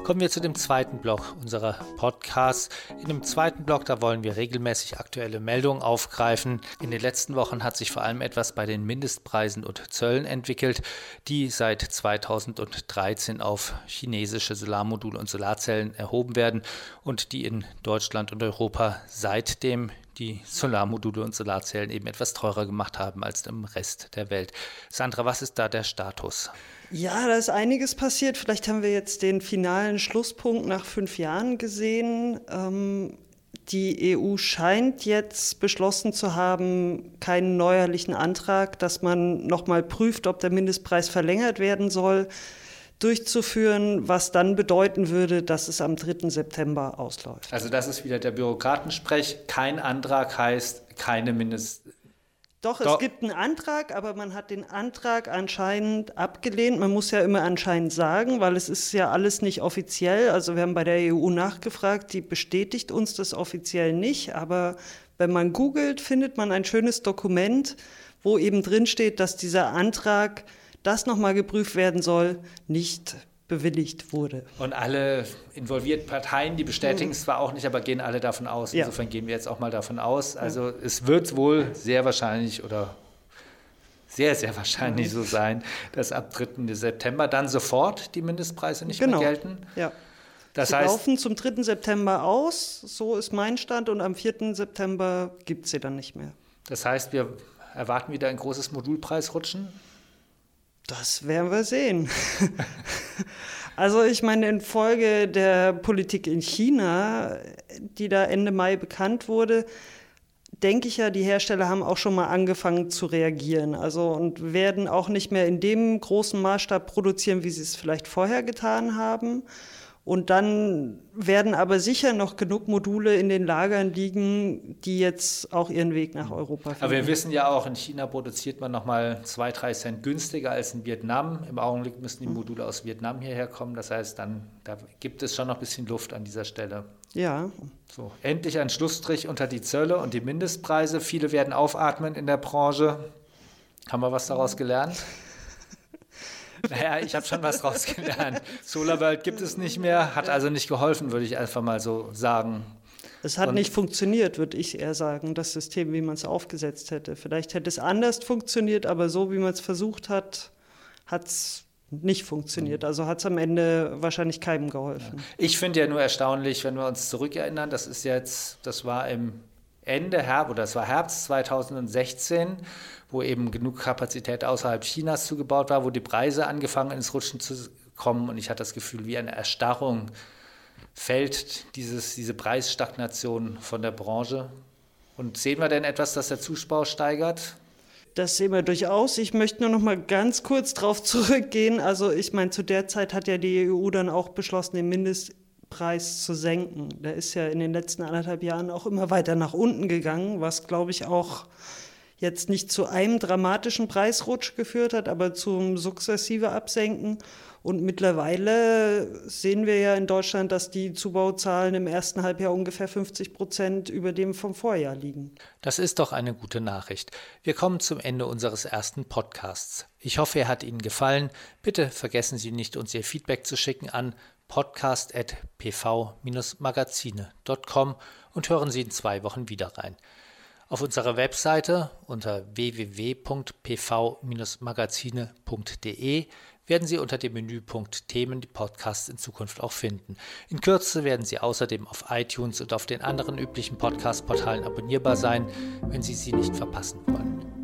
Kommen wir zu dem zweiten Block unserer Podcasts. In dem zweiten Block, da wollen wir regelmäßig aktuelle Meldungen aufgreifen. In den letzten Wochen hat sich vor allem etwas bei den Mindestpreisen und Zöllen entwickelt, die seit 2013 auf chinesische Solarmodule und Solarzellen erhoben werden und die in Deutschland und Europa seitdem die Solarmodule und Solarzellen eben etwas teurer gemacht haben als im Rest der Welt. Sandra, was ist da der Status? Ja, da ist einiges passiert. Vielleicht haben wir jetzt den finalen Schlusspunkt nach fünf Jahren gesehen. Ähm, die EU scheint jetzt beschlossen zu haben, keinen neuerlichen Antrag, dass man nochmal prüft, ob der Mindestpreis verlängert werden soll, durchzuführen, was dann bedeuten würde, dass es am 3. September ausläuft. Also das ist wieder der Bürokratensprech. Kein Antrag heißt keine Mindest doch, Doch, es gibt einen Antrag, aber man hat den Antrag anscheinend abgelehnt. Man muss ja immer anscheinend sagen, weil es ist ja alles nicht offiziell. Also wir haben bei der EU nachgefragt, die bestätigt uns das offiziell nicht. Aber wenn man googelt, findet man ein schönes Dokument, wo eben drin steht, dass dieser Antrag das nochmal geprüft werden soll, nicht bewilligt wurde. Und alle involvierten Parteien, die bestätigen es zwar auch nicht, aber gehen alle davon aus. Ja. Insofern gehen wir jetzt auch mal davon aus. Also es wird wohl sehr wahrscheinlich oder sehr, sehr wahrscheinlich so sein, dass ab 3. September dann sofort die Mindestpreise nicht Genau. mehr gelten. Ja. Das Sie heißt, laufen zum 3. September aus, so ist mein Stand, und am 4. September gibt es sie dann nicht mehr. das heißt, wir erwarten wieder ein großes Modulpreisrutschen. Das werden wir sehen. (laughs) also ich meine, infolge der Politik in China, die da Ende Mai bekannt wurde, denke ich ja, die Hersteller haben auch schon mal angefangen zu reagieren. Also und werden auch nicht mehr in dem großen Maßstab produzieren, wie sie es vielleicht vorher getan haben. Und dann werden aber sicher noch genug Module in den Lagern liegen, die jetzt auch ihren Weg nach Europa finden. Aber wir wissen ja auch, in China produziert man nochmal zwei, drei Cent günstiger als in Vietnam. Im Augenblick müssen die Module aus Vietnam hierher kommen. Das heißt, dann da gibt es schon noch ein bisschen Luft an dieser Stelle. ja, So, endlich ein Schlussstrich unter die Zölle und die Mindestpreise. Viele werden aufatmen in der Branche. Haben wir was daraus gelernt? Naja, ich habe schon was (laughs) daraus gelernt. SolarWorld gibt es nicht mehr, hat also nicht geholfen, würde ich einfach mal so sagen. Es hat Und- nicht funktioniert, würde ich eher sagen, das System, wie man es aufgesetzt hätte. Vielleicht hätte es anders funktioniert, aber so, wie man es versucht hat, hat es nicht funktioniert. Also hat es am Ende wahrscheinlich keinem geholfen. Ich finde ja nur erstaunlich, wenn wir uns zurückerinnern, das ist jetzt, das war im Ende Herbst oder es war Herbst 2016, wo eben genug Kapazität außerhalb Chinas zugebaut war, wo die Preise angefangen ins Rutschen zu kommen und ich hatte das Gefühl, wie eine Erstarrung fällt dieses, diese Preisstagnation von der Branche. Und sehen wir denn etwas, das der Zuspau steigert? Das sehen wir durchaus. Ich möchte nur noch mal ganz kurz darauf zurückgehen. Also ich meine, zu der Zeit hat ja die EU dann auch beschlossen, den Mindestpreis zu senken. Der ist ja in den letzten anderthalb Jahren auch immer weiter nach unten gegangen, was, glaube ich, auch jetzt nicht zu einem dramatischen Preisrutsch geführt hat, aber zum sukzessive Absenken. Und mittlerweile sehen wir ja in Deutschland, dass die Zubauzahlen im ersten Halbjahr ungefähr 50 Prozent über dem vom Vorjahr liegen. Das ist doch eine gute Nachricht. Wir kommen zum Ende unseres ersten Podcasts. Ich hoffe, er hat Ihnen gefallen. Bitte vergessen Sie nicht, uns Ihr Feedback zu schicken an podcast.pv-magazine.com und hören Sie in zwei Wochen wieder rein. Auf unserer Webseite unter www.pv-magazine.de werden Sie unter dem Menüpunkt Themen die Podcasts in Zukunft auch finden. In Kürze werden Sie außerdem auf iTunes und auf den anderen üblichen Podcast-Portalen abonnierbar sein, wenn Sie sie nicht verpassen wollen.